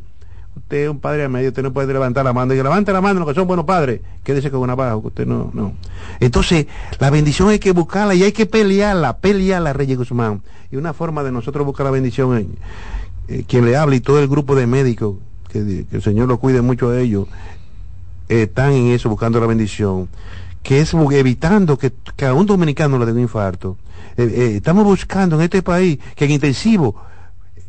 [SPEAKER 5] usted es un padre a medio, usted no puede levantar la mano y levante la mano, los que son buenos padres, quédese con una baja, que usted no, no. Entonces, la bendición hay que buscarla y hay que pelearla, pelearla, Reyes Guzmán. Y una forma de nosotros buscar la bendición, es eh, quien le habla y todo el grupo de médicos, que, el Señor lo cuide mucho de ellos, están en eso buscando la bendición, que es evitando que, a un dominicano le dé un infarto. Eh, eh, estamos buscando en este país que en intensivo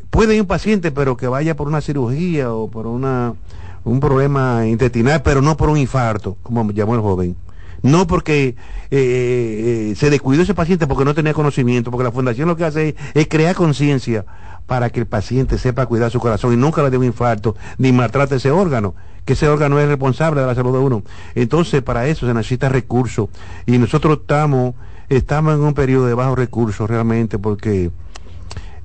[SPEAKER 5] puede ir un paciente, pero que vaya por una cirugía o por una un problema intestinal, pero no por un infarto, como llamó el joven. No porque eh, eh, se descuidó ese paciente porque no tenía conocimiento, porque la fundación lo que hace es, crear conciencia para que el paciente sepa cuidar su corazón y nunca le dé un infarto ni maltrate ese órgano, que ese órgano es responsable de la salud de uno. Entonces, para eso se necesita recursos y nosotros estamos, estamos en un periodo de bajos recursos realmente porque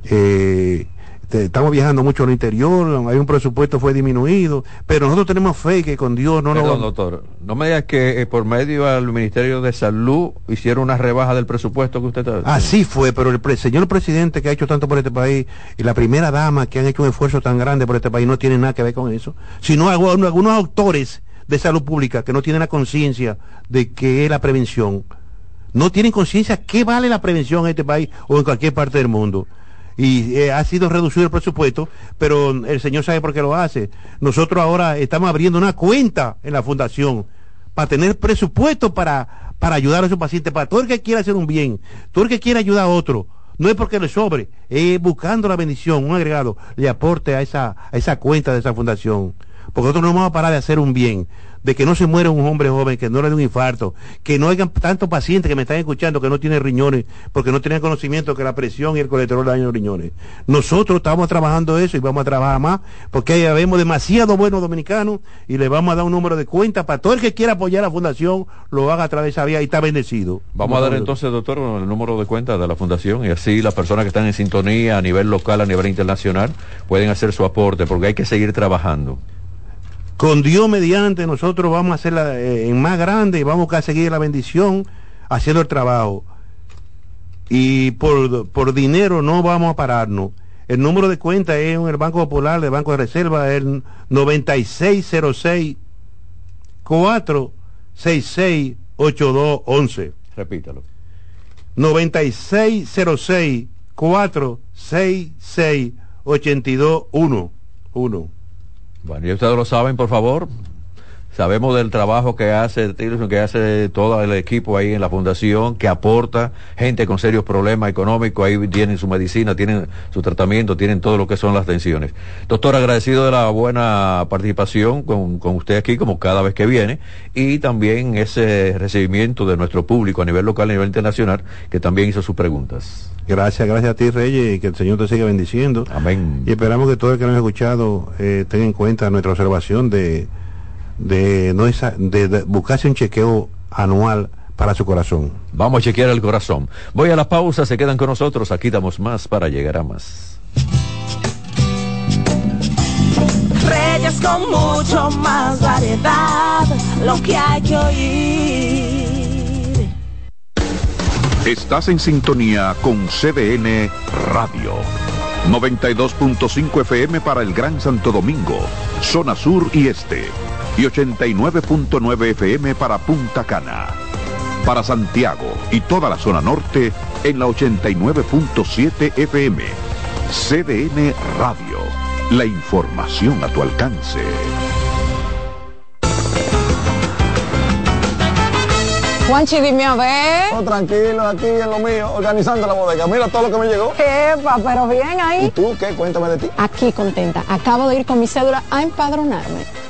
[SPEAKER 5] eh, este, estamos viajando mucho al interior, hay un presupuesto fue disminuido, pero nosotros tenemos fe que con Dios no
[SPEAKER 4] nos... doctor, no me digas que eh, por medio del Ministerio de Salud hicieron una rebaja del presupuesto que usted está...
[SPEAKER 5] Así fue, pero el señor presidente que ha hecho tanto por este país y la primera dama que han hecho un esfuerzo tan grande por este país no tiene nada que ver con eso, sino algunos autores de salud pública que no tienen la conciencia de que es la prevención. No tienen conciencia qué vale la prevención en este país o en cualquier parte del mundo y eh, ha sido reducido el presupuesto, pero el señor sabe por qué lo hace. Nosotros ahora estamos abriendo una cuenta en la fundación para tener presupuesto para, para ayudar a esos pacientes, para todo el que quiera hacer un bien, todo el que quiera ayudar a otro. No es porque le sobre, es buscando la bendición, un agregado, le aporte a esa, a esa cuenta de esa fundación. Porque nosotros no vamos a parar de hacer un bien de que no se muera un hombre joven, que no le dé un infarto, que no haya tantos pacientes que me están escuchando que no tienen riñones, porque no tienen conocimiento que la presión y el colesterol dañan los riñones. Nosotros estamos trabajando eso y vamos a trabajar más, porque ahí vemos demasiado buenos dominicanos y le vamos a dar un número de cuenta para todo el que quiera apoyar a la fundación, lo haga a través de esa vía y está bendecido.
[SPEAKER 4] Vamos a dar entonces, doctor, el número de cuenta de la fundación y así las personas que están en sintonía a nivel local, a nivel internacional, pueden hacer su aporte, porque hay que seguir trabajando
[SPEAKER 5] con Dios mediante nosotros vamos a hacerla eh, en más grande y vamos a seguir la bendición haciendo el trabajo. Y por, por dinero no vamos a pararnos. El número de cuenta es en el Banco Popular, el Banco de Reserva, el 9606 466 8211.
[SPEAKER 4] Repítalo.
[SPEAKER 5] 9606 466 8211.
[SPEAKER 4] Bueno, y ustedes lo saben, por favor. Sabemos del trabajo que hace que hace todo el equipo ahí en la fundación, que aporta gente con serios problemas económicos, ahí tienen su medicina, tienen su tratamiento, tienen todo lo que son las tensiones. Doctor, agradecido de la buena participación con, con usted aquí, como cada vez que viene, y también ese recibimiento de nuestro público a nivel local y a nivel internacional, que también hizo sus preguntas.
[SPEAKER 5] Gracias, gracias a ti, Reyes, y que el Señor te siga bendiciendo.
[SPEAKER 4] Amén.
[SPEAKER 5] Y esperamos que todo el que nos ha escuchado eh, tenga en cuenta nuestra observación de, de, no esa, de, buscarse un chequeo anual para su corazón.
[SPEAKER 4] Vamos a chequear el corazón. Voy a la pausa, se quedan con nosotros, aquí damos más para llegar a más.
[SPEAKER 3] Reyes con mucho más variedad, lo que hay que oír.
[SPEAKER 2] Estás en sintonía con CDN Radio. 92.5 FM para el Gran Santo Domingo, zona sur y este. Y 89.9 FM para Punta Cana. Para Santiago y toda la zona norte en la 89.7 FM. CDN Radio. La información a tu alcance.
[SPEAKER 14] Juanchi, dime a ver.
[SPEAKER 15] Oh, tranquilo, aquí en lo mío, organizando la bodega. Mira todo lo que me llegó.
[SPEAKER 14] Epa, pero bien ahí.
[SPEAKER 15] ¿Y tú qué? Cuéntame de ti.
[SPEAKER 14] Aquí contenta. Acabo de ir con mi cédula a empadronarme.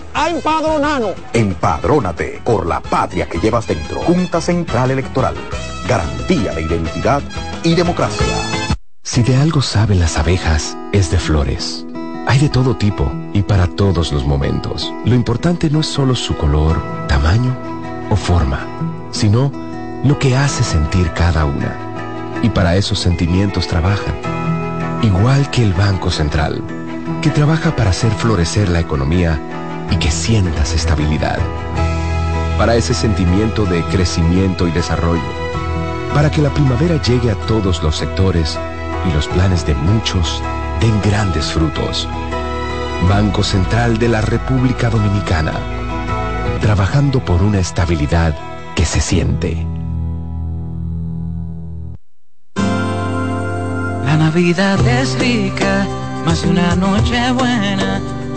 [SPEAKER 15] a empadronarnos.
[SPEAKER 16] Empadrónate por la patria que llevas dentro. Junta Central Electoral. Garantía de identidad y democracia.
[SPEAKER 17] Si de algo saben las abejas, es de flores. Hay de todo tipo y para todos los momentos. Lo importante no es solo su color, tamaño o forma, sino lo que hace sentir cada una. Y para esos sentimientos trabajan. Igual que el Banco Central, que trabaja para hacer florecer la economía y que sientas estabilidad. Para ese sentimiento de crecimiento y desarrollo. Para que la primavera llegue a todos los sectores y los planes de muchos den grandes frutos. Banco Central de la República Dominicana. Trabajando por una estabilidad que se siente.
[SPEAKER 18] La Navidad es rica, más una noche buena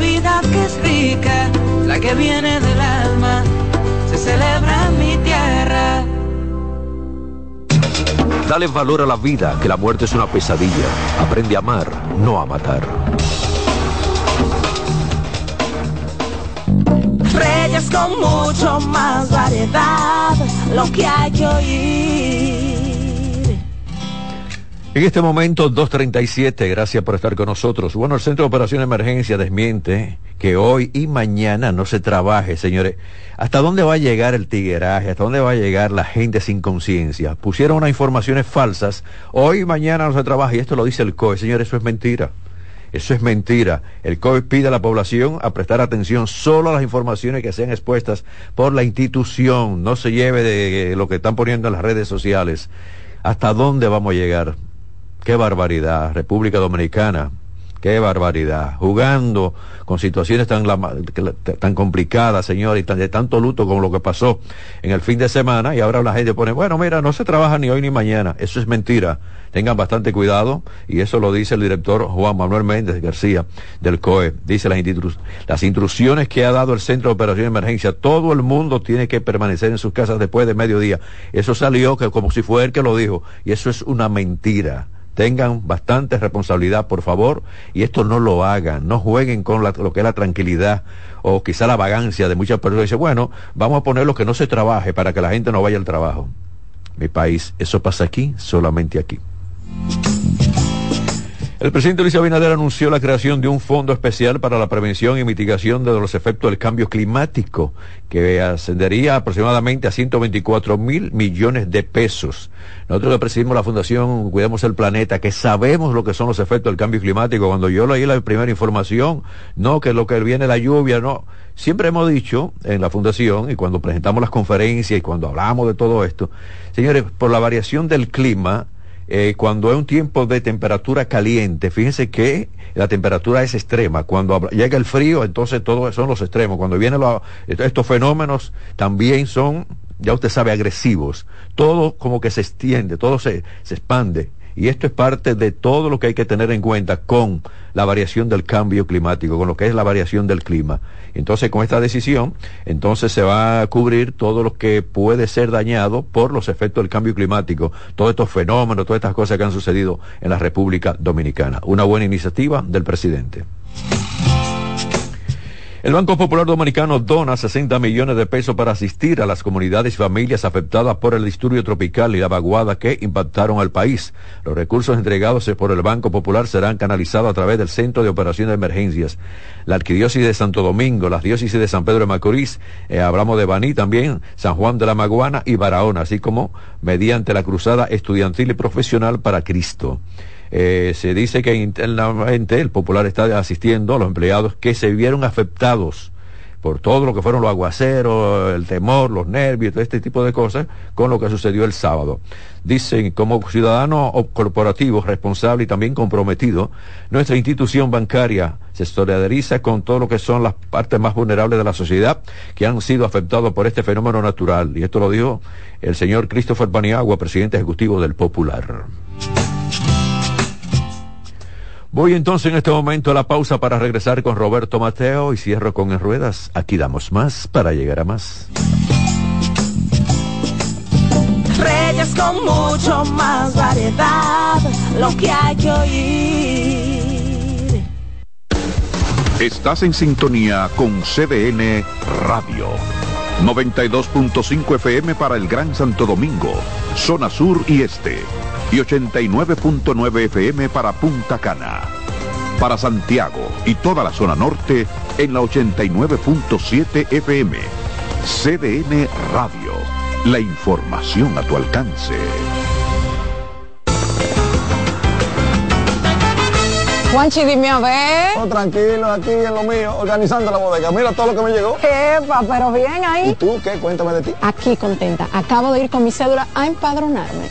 [SPEAKER 18] La Navidad que es rica, la que viene del alma, se celebra en mi tierra.
[SPEAKER 4] Dale valor a la vida, que la muerte es una pesadilla. Aprende a amar, no a matar.
[SPEAKER 3] Reyes con mucho más variedad, lo que hay que oír.
[SPEAKER 4] En este momento, 2.37, gracias por estar con nosotros. Bueno, el Centro de Operación de Emergencia desmiente que hoy y mañana no se trabaje, señores. ¿Hasta dónde va a llegar el tigueraje? ¿Hasta dónde va a llegar la gente sin conciencia? Pusieron unas informaciones falsas. Hoy y mañana no se trabaja y esto lo dice el COE. Señores, eso es mentira. Eso es mentira. El COE pide a la población a prestar atención solo a las informaciones que sean expuestas por la institución. No se lleve de lo que están poniendo en las redes sociales. ¿Hasta dónde vamos a llegar? Qué barbaridad. República Dominicana. Qué barbaridad. Jugando con situaciones tan, tan complicadas, señor, y tan, de tanto luto con lo que pasó en el fin de semana. Y ahora la gente pone, bueno, mira, no se trabaja ni hoy ni mañana. Eso es mentira. Tengan bastante cuidado. Y eso lo dice el director Juan Manuel Méndez García del COE. Dice las, las instrucciones que ha dado el Centro de Operación de Emergencia. Todo el mundo tiene que permanecer en sus casas después de mediodía. Eso salió que como si fue él que lo dijo. Y eso es una mentira tengan bastante responsabilidad, por favor, y esto no lo hagan, no jueguen con lo que es la tranquilidad o quizá la vagancia de muchas personas. Dice, bueno, vamos a poner lo que no se trabaje para que la gente no vaya al trabajo. Mi país, eso pasa aquí, solamente aquí. El presidente Luis Abinader anunció la creación de un fondo especial para la prevención y mitigación de los efectos del cambio climático, que ascendería aproximadamente a 124 mil millones de pesos. Nosotros que presidimos la Fundación Cuidemos el Planeta, que sabemos lo que son los efectos del cambio climático, cuando yo leí la primera información, no que lo que viene la lluvia, no. Siempre hemos dicho en la Fundación, y cuando presentamos las conferencias y cuando hablamos de todo esto, señores, por la variación del clima, eh, cuando es un tiempo de temperatura caliente, fíjense que la temperatura es extrema. Cuando llega el frío, entonces todos son los extremos. Cuando vienen estos fenómenos, también son ya usted sabe, agresivos, todo como que se extiende, todo se, se expande. Y esto es parte de todo lo que hay que tener en cuenta con la variación del cambio climático, con lo que es la variación del clima. Entonces, con esta decisión, entonces se va a cubrir todo lo que puede ser dañado por los efectos del cambio climático, todos estos fenómenos, todas estas cosas que han sucedido en la República Dominicana. Una buena iniciativa del presidente. El Banco Popular Dominicano dona 60 millones de pesos para asistir a las comunidades y familias afectadas por el disturbio tropical y la vaguada que impactaron al país. Los recursos entregados por el Banco Popular serán canalizados a través del Centro de Operaciones de Emergencias. La Arquidiócesis de Santo Domingo, las diócesis de San Pedro de Macorís, eh, hablamos de Baní también, San Juan de la Maguana y Barahona, así como mediante la Cruzada Estudiantil y Profesional para Cristo. Eh, se dice que internamente el Popular está asistiendo a los empleados que se vieron afectados por todo lo que fueron los aguaceros, el temor, los nervios, todo este tipo de cosas, con lo que sucedió el sábado. Dicen, como ciudadano corporativo responsable y también comprometido, nuestra institución bancaria se solidariza con todo lo que son las partes más vulnerables de la sociedad que han sido afectados por este fenómeno natural. Y esto lo dijo el señor Christopher Baniagua, presidente ejecutivo del Popular. Voy entonces en este momento a la pausa para regresar con Roberto Mateo y cierro con En Ruedas. Aquí damos más para llegar a más.
[SPEAKER 3] Reyes con mucho más variedad, lo que hay que oír.
[SPEAKER 2] Estás en sintonía con CDN Radio. 92.5 FM para el Gran Santo Domingo, zona sur y este y 89.9 FM para Punta Cana. Para Santiago y toda la zona norte en la 89.7 FM. CDN Radio. La información a tu alcance.
[SPEAKER 14] Juanchi, dime a ver.
[SPEAKER 15] Oh, tranquilo, aquí en lo mío, organizando la bodega. Mira todo lo que me llegó.
[SPEAKER 14] Epa, pero bien ahí.
[SPEAKER 15] ¿Y tú qué? Cuéntame de ti.
[SPEAKER 14] Aquí contenta. Acabo de ir con mi cédula a empadronarme.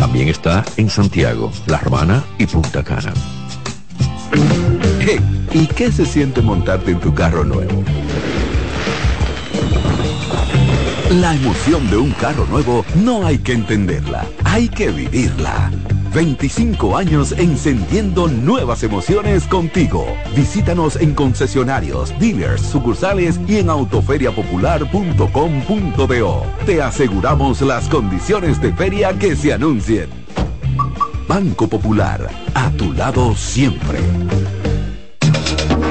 [SPEAKER 4] También está en Santiago, La Romana y Punta Cana.
[SPEAKER 19] Hey, ¿y qué se siente montarte en tu carro nuevo? La emoción de un carro nuevo no hay que entenderla, hay que vivirla. 25 años encendiendo nuevas emociones contigo. Visítanos en concesionarios, dealers, sucursales y en autoferiapopular.com.do. Te aseguramos las condiciones de feria que se anuncien. Banco Popular, a tu lado siempre.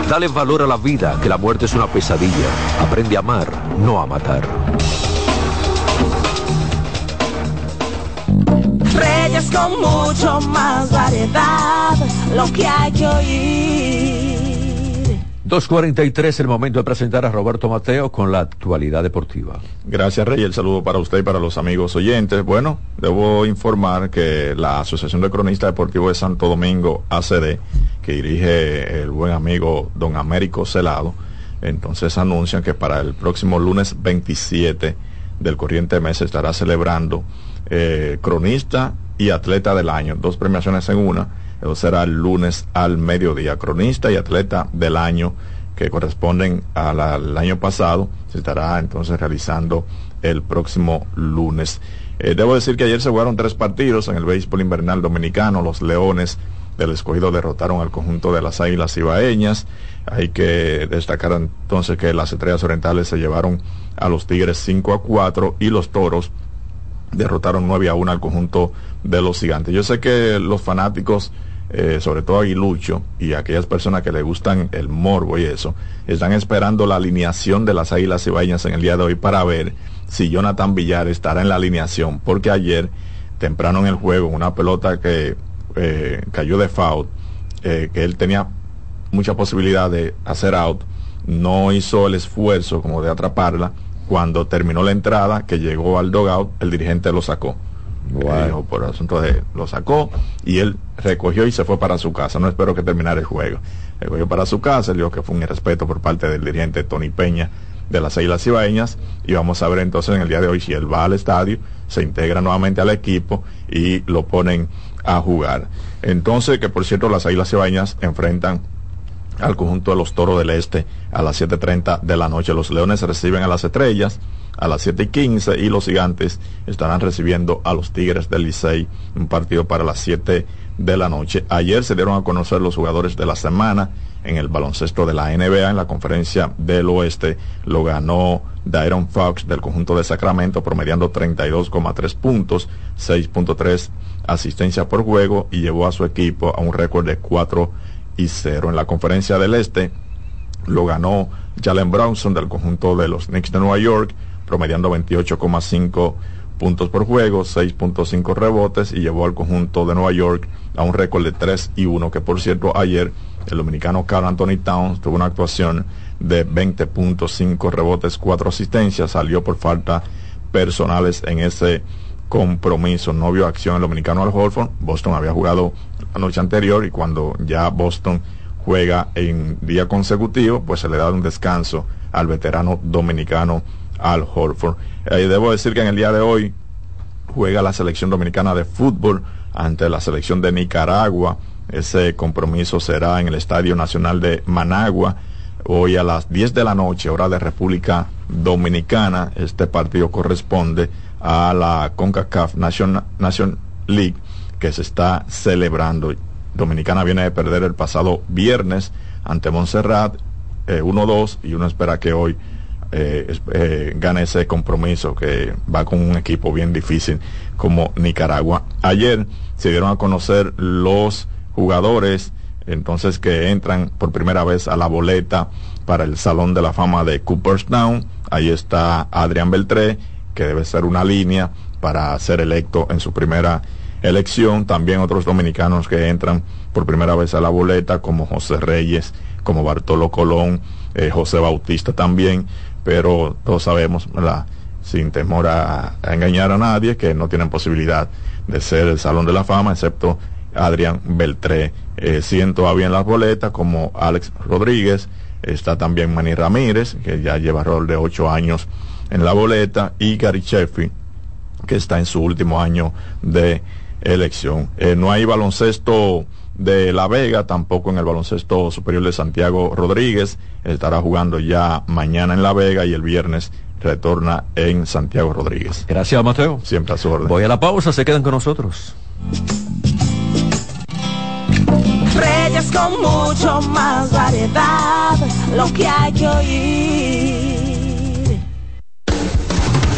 [SPEAKER 4] Dale valor a la vida, que la muerte es una pesadilla. Aprende a amar, no a matar.
[SPEAKER 3] Reyes con mucho más variedad, lo que hay que oír.
[SPEAKER 4] 2.43, el momento de presentar a Roberto Mateo con la actualidad deportiva.
[SPEAKER 20] Gracias, Rey. El saludo para usted y para los amigos oyentes. Bueno, debo informar que la Asociación de Cronistas Deportivos de Santo Domingo, ACD, que dirige el buen amigo don Américo Celado, entonces anuncian que para el próximo lunes 27 del corriente mes estará celebrando eh, cronista y atleta del año, dos premiaciones en una. Eso será el lunes al mediodía. Cronista y atleta del año que corresponden al año pasado se estará entonces realizando el próximo lunes. Eh, debo decir que ayer se jugaron tres partidos en el béisbol invernal dominicano. Los Leones del escogido derrotaron al conjunto de las Águilas Ibaeñas. Hay que destacar entonces que las Estrellas Orientales se llevaron a los Tigres 5 a 4 y los Toros derrotaron 9 a 1 al conjunto de los Gigantes. Yo sé que los fanáticos, eh, sobre todo Aguilucho y aquellas personas que le gustan el morbo y eso, están esperando la alineación de las Águilas Cibaeñas en el día de hoy para ver si Jonathan Villar estará en la alineación, porque ayer, temprano en el juego, una pelota que eh, cayó de foul, eh, que él tenía mucha posibilidad de hacer out, no hizo el esfuerzo como de atraparla. Cuando terminó la entrada, que llegó al dogout, el dirigente lo sacó. Dijo, por asunto de lo sacó y él recogió y se fue para su casa. No espero que terminara el juego. Recogió para su casa, dijo que fue un irrespeto por parte del dirigente Tony Peña de las Islas Cibaeñas y vamos a ver entonces en el día de hoy si él va al estadio, se integra nuevamente al equipo y lo ponen a jugar. Entonces, que por cierto las Islas Cibaeñas enfrentan al conjunto de los Toros del Este a las 7.30 de la noche. Los Leones reciben a las Estrellas a las 7.15 y los Gigantes estarán recibiendo a los Tigres del Licey, un partido para las 7 de la noche. Ayer se dieron a conocer los jugadores de la semana en el baloncesto de la NBA en la conferencia del oeste. Lo ganó Dairon Fox del conjunto de Sacramento promediando 32,3 puntos, 6.3 asistencia por juego y llevó a su equipo a un récord de 4 y 0. En la conferencia del este lo ganó Jalen Brownson del conjunto de los Knicks de Nueva York, promediando 28,5 puntos por juego, 6.5 rebotes y llevó al conjunto de Nueva York a un récord de 3 y 1, que por cierto ayer el dominicano Carl Anthony Towns tuvo una actuación de 20.5 rebotes, 4 asistencias, salió por falta personales en ese compromiso. No vio acción el dominicano Al Holford. Boston había jugado la noche anterior y cuando ya Boston juega en día consecutivo, pues se le da un descanso al veterano dominicano Al Horford. Y debo decir que en el día de hoy juega la selección dominicana de fútbol ante la selección de Nicaragua. Ese compromiso será en el Estadio Nacional de Managua. Hoy a las 10 de la noche, hora de República Dominicana. Este partido corresponde a la CONCACAF Nation, League que se está celebrando. Dominicana viene de perder el pasado viernes ante Montserrat 1-2 eh, y uno espera que hoy eh, eh, gane ese compromiso que va con un equipo bien difícil como Nicaragua. Ayer se dieron a conocer los jugadores entonces que entran por primera vez a la boleta para el Salón de la Fama de Cooperstown. Ahí está Adrián Beltré, que debe ser una línea para ser electo en su primera elección. También otros dominicanos que entran por primera vez a la boleta, como José Reyes, como Bartolo Colón, eh, José Bautista también, pero todos sabemos, sin temor a, engañar a nadie, que no tienen posibilidad de ser el Salón de la Fama, excepto Adrián Beltré. Eh, siento a bien las boletas, como Alex Rodríguez, está también Manny Ramírez, que ya lleva rol de ocho años en la boleta, y Gary Sheffield, que está en su último año de elección. Eh, no hay baloncesto de La Vega, tampoco en el baloncesto superior de Santiago Rodríguez. Estará jugando ya mañana en La Vega y el viernes retorna en Santiago Rodríguez.
[SPEAKER 4] Gracias, Mateo.
[SPEAKER 20] Siempre a su orden.
[SPEAKER 4] Voy a la pausa, se quedan con nosotros.
[SPEAKER 3] Reyes con mucho más variedad, lo que hay que oír.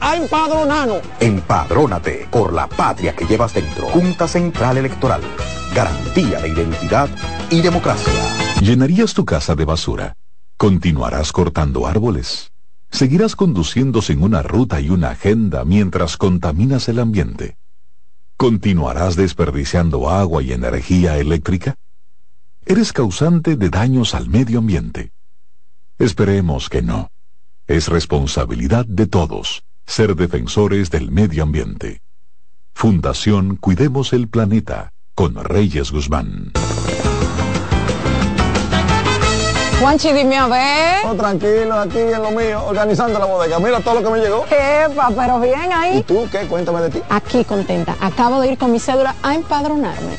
[SPEAKER 15] a empadronarnos.
[SPEAKER 16] Empadrónate por la patria que llevas dentro. Junta Central Electoral. Garantía de identidad y democracia.
[SPEAKER 2] ¿Llenarías tu casa de basura? ¿Continuarás cortando árboles? ¿Seguirás conduciendo sin una ruta y una agenda mientras contaminas el ambiente? ¿Continuarás desperdiciando agua y energía eléctrica? Eres causante de daños al medio ambiente. Esperemos que no. Es responsabilidad de todos ser defensores del medio ambiente. Fundación Cuidemos el Planeta con Reyes Guzmán.
[SPEAKER 14] Juanchi, dime a ver.
[SPEAKER 15] Oh, tranquilo, aquí en lo mío, organizando la bodega. Mira todo lo que me llegó.
[SPEAKER 14] Epa, pero bien ahí.
[SPEAKER 15] ¿Y tú qué? Cuéntame de ti.
[SPEAKER 14] Aquí contenta. Acabo de ir con mi cédula a empadronarme.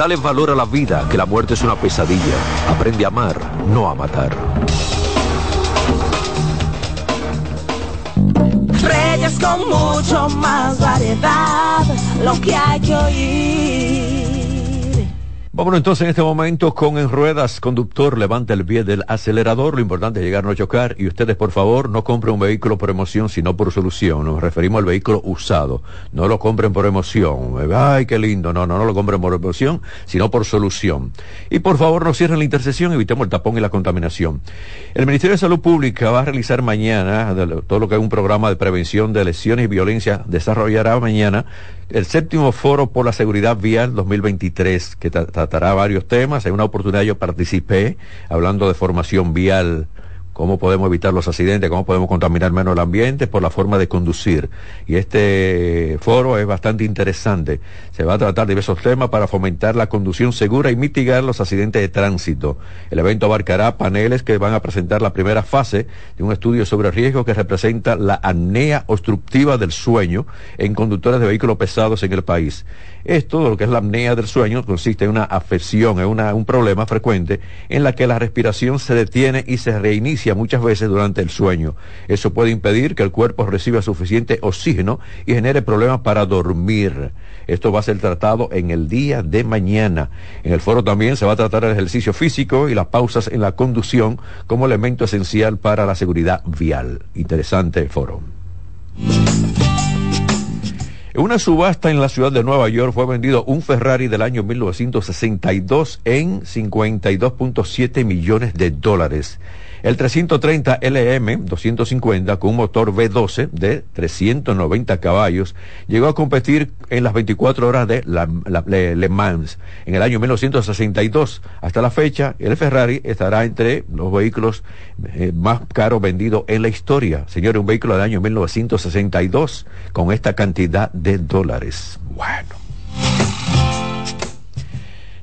[SPEAKER 19] Dale valor a la vida, que la muerte es una pesadilla. Aprende a amar, no a matar.
[SPEAKER 3] Reyes con mucho más variedad, lo que hay que oír.
[SPEAKER 4] Vámonos entonces en este momento con en ruedas, conductor, levanta el pie del acelerador, lo importante es llegar a no chocar. Y ustedes por favor no compren un vehículo por emoción sino por solución, nos referimos al vehículo usado, no lo compren por emoción, ay qué lindo, no, no, no lo compren por emoción sino por solución. Y por favor no cierren la intersección, evitemos el tapón y la contaminación. El Ministerio de Salud Pública va a realizar mañana todo lo que es un programa de prevención de lesiones y violencia, desarrollará mañana el séptimo foro por la seguridad vial 2023, que tratará varios temas. En una oportunidad yo participé hablando de formación vial cómo podemos evitar los accidentes, cómo podemos contaminar menos el ambiente por la forma de conducir. Y este foro es bastante interesante. Se va a tratar diversos temas para fomentar la conducción segura y mitigar los accidentes de tránsito. El evento abarcará paneles que van a presentar la primera fase de un estudio sobre riesgo que representa la apnea obstructiva del sueño en conductores de vehículos pesados en el país. Esto, lo que es la apnea del sueño, consiste en una afección, en un problema frecuente en la que la respiración se detiene y se reinicia muchas veces durante el sueño. Eso puede impedir que el cuerpo reciba suficiente oxígeno y genere problemas para dormir. Esto va a ser tratado en el día de mañana. En el foro también se va a tratar el ejercicio físico y las pausas en la conducción como elemento esencial para la seguridad vial. Interesante foro. En una subasta en la ciudad de Nueva York fue vendido un Ferrari del año 1962 en 52.7 millones de dólares. El 330 LM 250 con un motor V12 de 390 caballos llegó a competir en las 24 horas de la, Le Mans en el año 1962. Hasta la fecha, el Ferrari estará entre los vehículos eh, más caros vendidos en la historia. Señores, un vehículo del año 1962 con esta cantidad de dólares. Bueno.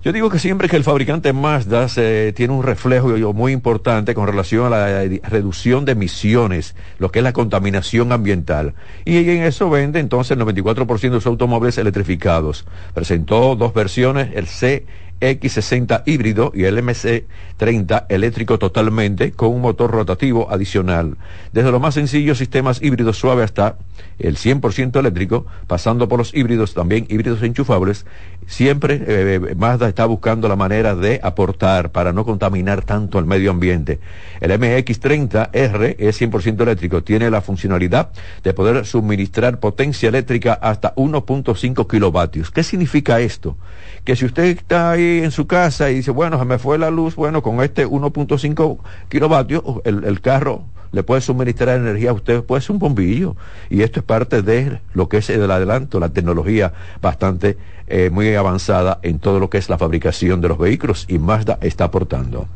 [SPEAKER 4] Yo digo que siempre que el fabricante Mazda tiene un reflejo muy importante con relación a la reducción de emisiones, lo que es la contaminación ambiental. Y en eso vende entonces el 94% de sus automóviles electrificados. Presentó dos versiones, el C X60 híbrido y el MC30 eléctrico totalmente con un motor rotativo adicional. Desde lo más sencillo, sistemas híbridos suaves hasta el 100% eléctrico, pasando por los híbridos, también híbridos enchufables, siempre eh, eh, Mazda está buscando la manera de aportar para no contaminar tanto al medio ambiente. El MX30R es 100% eléctrico, tiene la funcionalidad de poder suministrar potencia eléctrica hasta 1.5 kilovatios. ¿Qué significa esto? Que si usted está ahí en su casa y dice, bueno, se me fue la luz, bueno, con este 1.5 kilovatios, el, el carro le puede suministrar energía a usted, puede ser un bombillo. Y esto es parte de lo que es el adelanto, la tecnología bastante eh, muy avanzada en todo lo que es la fabricación de los vehículos y Mazda está aportando.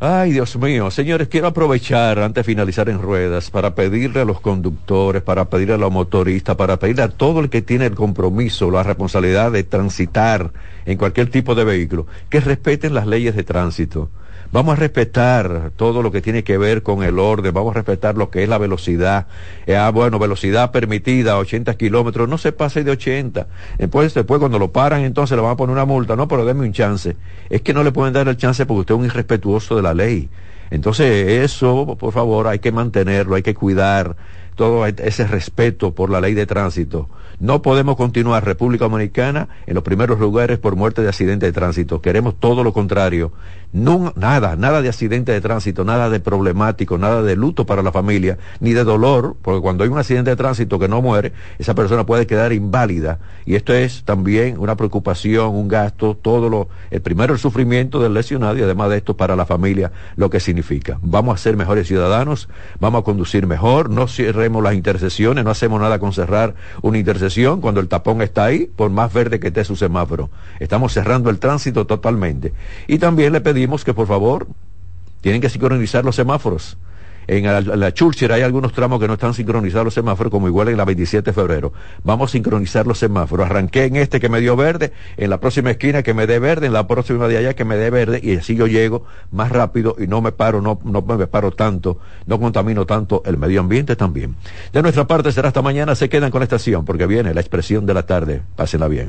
[SPEAKER 4] Ay, Dios mío, señores, quiero aprovechar antes de finalizar en ruedas para pedirle a los conductores, para pedirle a los motoristas, para pedirle a todo el que tiene el compromiso, la responsabilidad de transitar en cualquier tipo de vehículo, que respeten las leyes de tránsito. Vamos a respetar todo lo que tiene que ver con el orden, vamos a respetar lo que es la velocidad. Eh, ah, bueno, velocidad permitida, 80 kilómetros, no se pase de 80. Después, después cuando lo paran, entonces le van a poner una multa. No, pero déme un chance. Es que no le pueden dar el chance porque usted es un irrespetuoso de la ley. Entonces, eso, por favor, hay que mantenerlo, hay que cuidar todo ese respeto por la ley de tránsito. No podemos continuar República Dominicana en los primeros lugares por muerte de accidente de tránsito. Queremos todo lo contrario. Nada, nada de accidente de tránsito, nada de problemático, nada de luto para la familia, ni de dolor, porque cuando hay un accidente de tránsito que no muere, esa persona puede quedar inválida. Y esto es también una preocupación, un gasto, todo lo, el primero el sufrimiento del lesionado y además de esto para la familia lo que significa. Vamos a ser mejores ciudadanos, vamos a conducir mejor, no cerremos las intercesiones, no hacemos nada con cerrar una cuando el tapón está ahí, por más verde que esté su semáforo. Estamos cerrando el tránsito totalmente. Y también le pedimos que por favor tienen que sincronizar los semáforos. En la, la Churchill hay algunos tramos que no están sincronizados los semáforos, como igual en la 27 de febrero. Vamos a sincronizar los semáforos. Arranqué en este que me dio verde, en la próxima esquina que me dé verde, en la próxima de allá que me dé verde, y así yo llego más rápido y no me paro, no, no me paro tanto, no contamino tanto el medio ambiente también. De nuestra parte será hasta mañana, se quedan con la estación, porque viene la expresión de la tarde. Pásenla bien.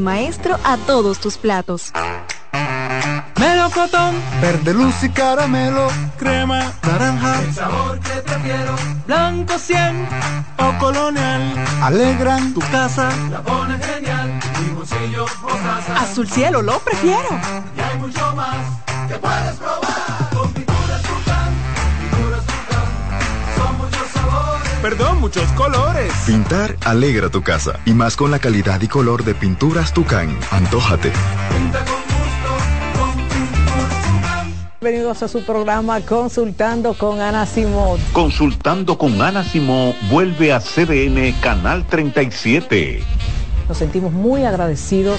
[SPEAKER 21] maestro a todos tus platos.
[SPEAKER 22] Melocotón,
[SPEAKER 23] verde luz y caramelo,
[SPEAKER 22] crema,
[SPEAKER 23] naranja,
[SPEAKER 22] el sabor que prefiero, blanco 100 o colonial,
[SPEAKER 23] alegran tu casa,
[SPEAKER 22] la pone genial, limoncillo o
[SPEAKER 21] azul cielo lo prefiero,
[SPEAKER 22] y hay mucho más que puedes probar,
[SPEAKER 23] perdón, muchos colores.
[SPEAKER 24] Pintar alegra tu casa, y más con la calidad y color de pinturas Tucán, antójate.
[SPEAKER 22] Pinta con
[SPEAKER 1] Bienvenidos a su programa Consultando con Ana Simón.
[SPEAKER 2] Consultando con Ana Simón vuelve a CDN Canal 37.
[SPEAKER 1] Nos sentimos muy agradecidos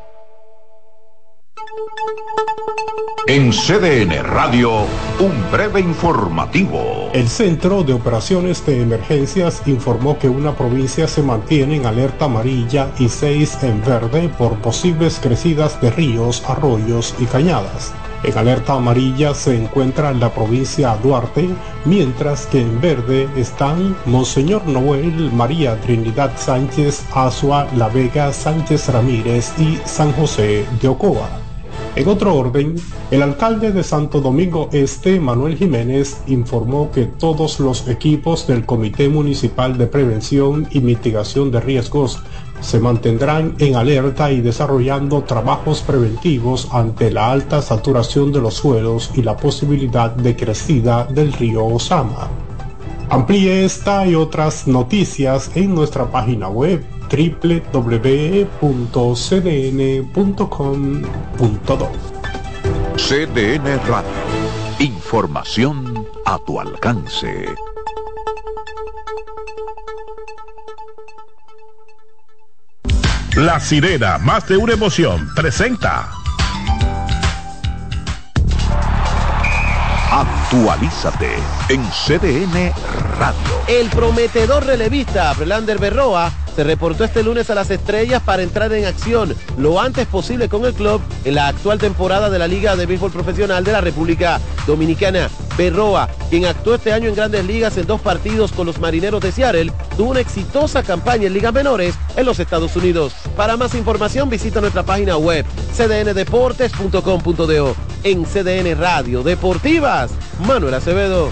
[SPEAKER 2] En CDN Radio, un breve informativo.
[SPEAKER 25] El Centro de Operaciones de Emergencias informó que una provincia se mantiene en alerta amarilla y seis en verde por posibles crecidas de ríos, arroyos y cañadas. En alerta amarilla se encuentra la provincia Duarte, mientras que en verde están Monseñor Noel, María Trinidad Sánchez, Asua, La Vega, Sánchez Ramírez y San José de Ocoa. En otro orden, el alcalde de Santo Domingo Este, Manuel Jiménez, informó que todos los equipos del Comité Municipal de Prevención y Mitigación de Riesgos se mantendrán en alerta y desarrollando trabajos preventivos ante la alta saturación de los suelos y la posibilidad de crecida del río Osama. Amplíe esta y otras noticias en nuestra página web www.cdn.com.do.
[SPEAKER 2] CDN Radio. Información a tu alcance.
[SPEAKER 26] La sirena, más de una emoción, presenta.
[SPEAKER 2] Actualízate en CDN Radio.
[SPEAKER 27] El prometedor relevista Brelander Berroa se reportó este lunes a las estrellas para entrar en acción lo antes posible con el club en la actual temporada de la Liga de Béisbol Profesional de la República Dominicana. Berroa, quien actuó este año en grandes ligas en dos partidos con los marineros de Seattle, tuvo una exitosa campaña en ligas menores en los Estados Unidos. Para más información visita nuestra página web cdndeportes.com.do. En CDN Radio Deportivas, Manuel Acevedo.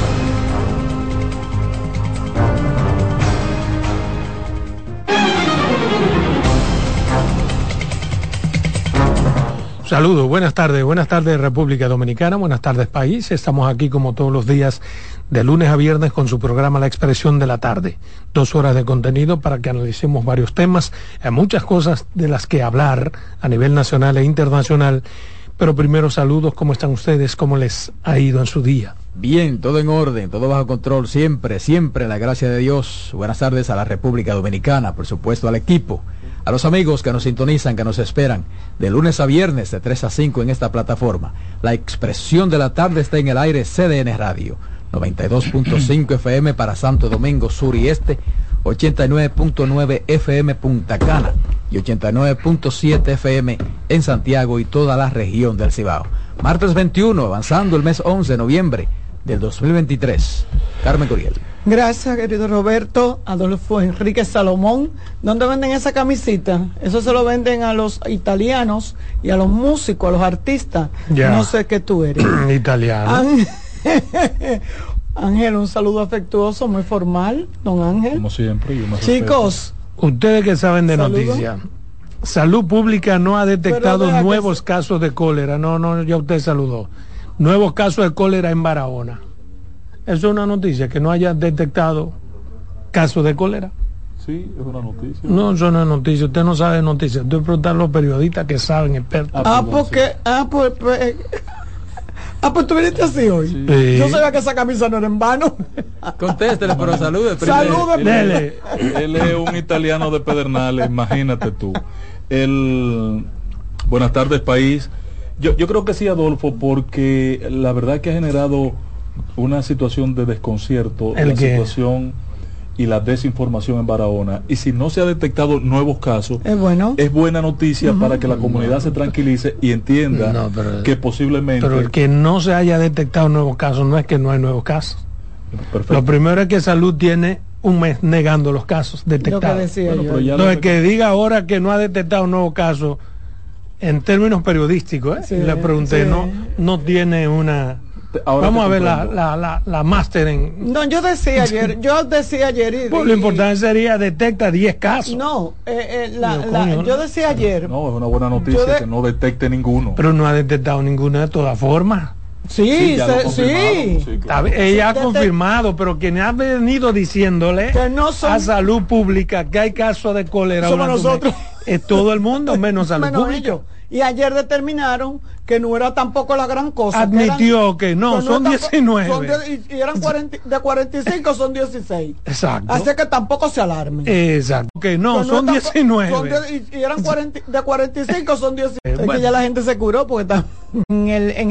[SPEAKER 28] Saludos, buenas tardes, buenas tardes República Dominicana, buenas tardes país. Estamos aquí como todos los días de lunes a viernes con su programa La Expresión de la Tarde. Dos horas de contenido para que analicemos varios temas. Hay muchas cosas de las que hablar a nivel nacional e internacional. Pero primero saludos, ¿cómo están ustedes? ¿Cómo les ha ido en su día?
[SPEAKER 29] Bien, todo en orden, todo bajo control, siempre, siempre, la gracia de Dios. Buenas tardes a la República Dominicana, por supuesto al equipo a los amigos que nos sintonizan, que nos esperan de lunes a viernes de 3 a 5 en esta plataforma. La expresión de la tarde está en el aire CDN Radio, 92.5 FM para Santo Domingo Sur y Este, 89.9 FM Punta Cana y 89.7 FM en Santiago y toda la región del Cibao. Martes 21, avanzando el mes 11 de noviembre del 2023. Carmen Curiel.
[SPEAKER 30] Gracias, querido Roberto. Adolfo Enrique Salomón. ¿Dónde venden esa camisita? Eso se lo venden a los italianos y a los músicos, a los artistas. No sé qué tú eres. [CLEARS THROAT]
[SPEAKER 28] Italiano. [LAUGHS]
[SPEAKER 30] Ángel, un saludo afectuoso, muy formal, don Ángel.
[SPEAKER 20] Como siempre. yo
[SPEAKER 30] Chicos,
[SPEAKER 28] Ustedes que saben de noticias. Salud Pública no ha detectado
[SPEAKER 30] que
[SPEAKER 28] nuevos casos de cólera. No, no, ya usted saludó. Nuevos casos de cólera en Barahona. Eso es una noticia, que no haya detectado casos de cólera.
[SPEAKER 20] Sí, es una noticia.
[SPEAKER 28] No, eso no es noticia. Usted no sabe de noticias. Usted preguntar a los periodistas que saben, expertos.
[SPEAKER 30] ah, porque, ah, pues, pues, eh, ah, pues tú viniste así hoy.
[SPEAKER 28] Sí.
[SPEAKER 30] Yo sabía que esa camisa no era en vano.
[SPEAKER 29] Contéstele, pero salude.
[SPEAKER 30] Salude,
[SPEAKER 20] Él, él- él es un italiano de Pedernales, imagínate tú. El, buenas tardes, país. Yo, yo creo que sí, Adolfo, porque la verdad que ha generado una situación de desconcierto,
[SPEAKER 28] ¿El
[SPEAKER 20] la
[SPEAKER 28] qué?
[SPEAKER 20] situación y la desinformación en Barahona. Y si no se ha detectado nuevos casos,
[SPEAKER 30] Es bueno.
[SPEAKER 20] es buena noticia para que la comunidad se tranquilice y entienda
[SPEAKER 28] No, pero-
[SPEAKER 20] que posiblemente...
[SPEAKER 28] Pero el que no se haya detectado nuevos casos no es que no hay nuevos casos.
[SPEAKER 20] Perfecto.
[SPEAKER 28] Lo primero es que Salud tiene un mes negando los casos detectados.
[SPEAKER 30] decía yo.
[SPEAKER 28] Entonces, que diga ahora que no ha detectado un nuevo caso, en términos periodísticos, ¿eh?
[SPEAKER 30] Sí,
[SPEAKER 28] le pregunté,
[SPEAKER 30] sí.
[SPEAKER 28] no, no tiene una...
[SPEAKER 30] ahora
[SPEAKER 28] Vamos a ver la, la, la, la máster en...
[SPEAKER 30] No, yo decía [LAUGHS] ayer, yo decía ayer y,
[SPEAKER 28] Pues lo
[SPEAKER 30] y-
[SPEAKER 28] importante sería detecta 10 casos.
[SPEAKER 30] No, eh, eh, la-
[SPEAKER 28] coño,
[SPEAKER 30] yo decía ayer.
[SPEAKER 31] No, es una buena noticia
[SPEAKER 30] de-
[SPEAKER 31] que no detecte ninguno.
[SPEAKER 28] Pero no ha detectado ninguna de todas formas.
[SPEAKER 30] Sí,
[SPEAKER 31] lo
[SPEAKER 30] se- sí.
[SPEAKER 31] sí,
[SPEAKER 28] Está bien, Ella ha confirmado, pero quien ha venido diciéndole
[SPEAKER 30] Que no son-
[SPEAKER 28] a salud pública que hay casos de cólera
[SPEAKER 30] Somos nosotros.
[SPEAKER 28] es todo el mundo menos [LAUGHS] salud
[SPEAKER 30] Menos
[SPEAKER 28] pública.
[SPEAKER 30] ellos. Y ayer determinaron que no era tampoco la gran cosa. que
[SPEAKER 28] Admitió que no, son
[SPEAKER 30] tampoco-
[SPEAKER 28] 19.
[SPEAKER 30] son die- y, y eran 40 de 45 son 16.
[SPEAKER 28] Exacto.
[SPEAKER 30] Así que tampoco se alarmen.
[SPEAKER 28] Exacto. Que no,
[SPEAKER 30] Que
[SPEAKER 28] son
[SPEAKER 30] tampo-
[SPEAKER 28] 19.
[SPEAKER 30] son die- y, y eran 40 de 45 son 16. es
[SPEAKER 28] bueno.
[SPEAKER 30] que ya la gente se curó porque está en el, en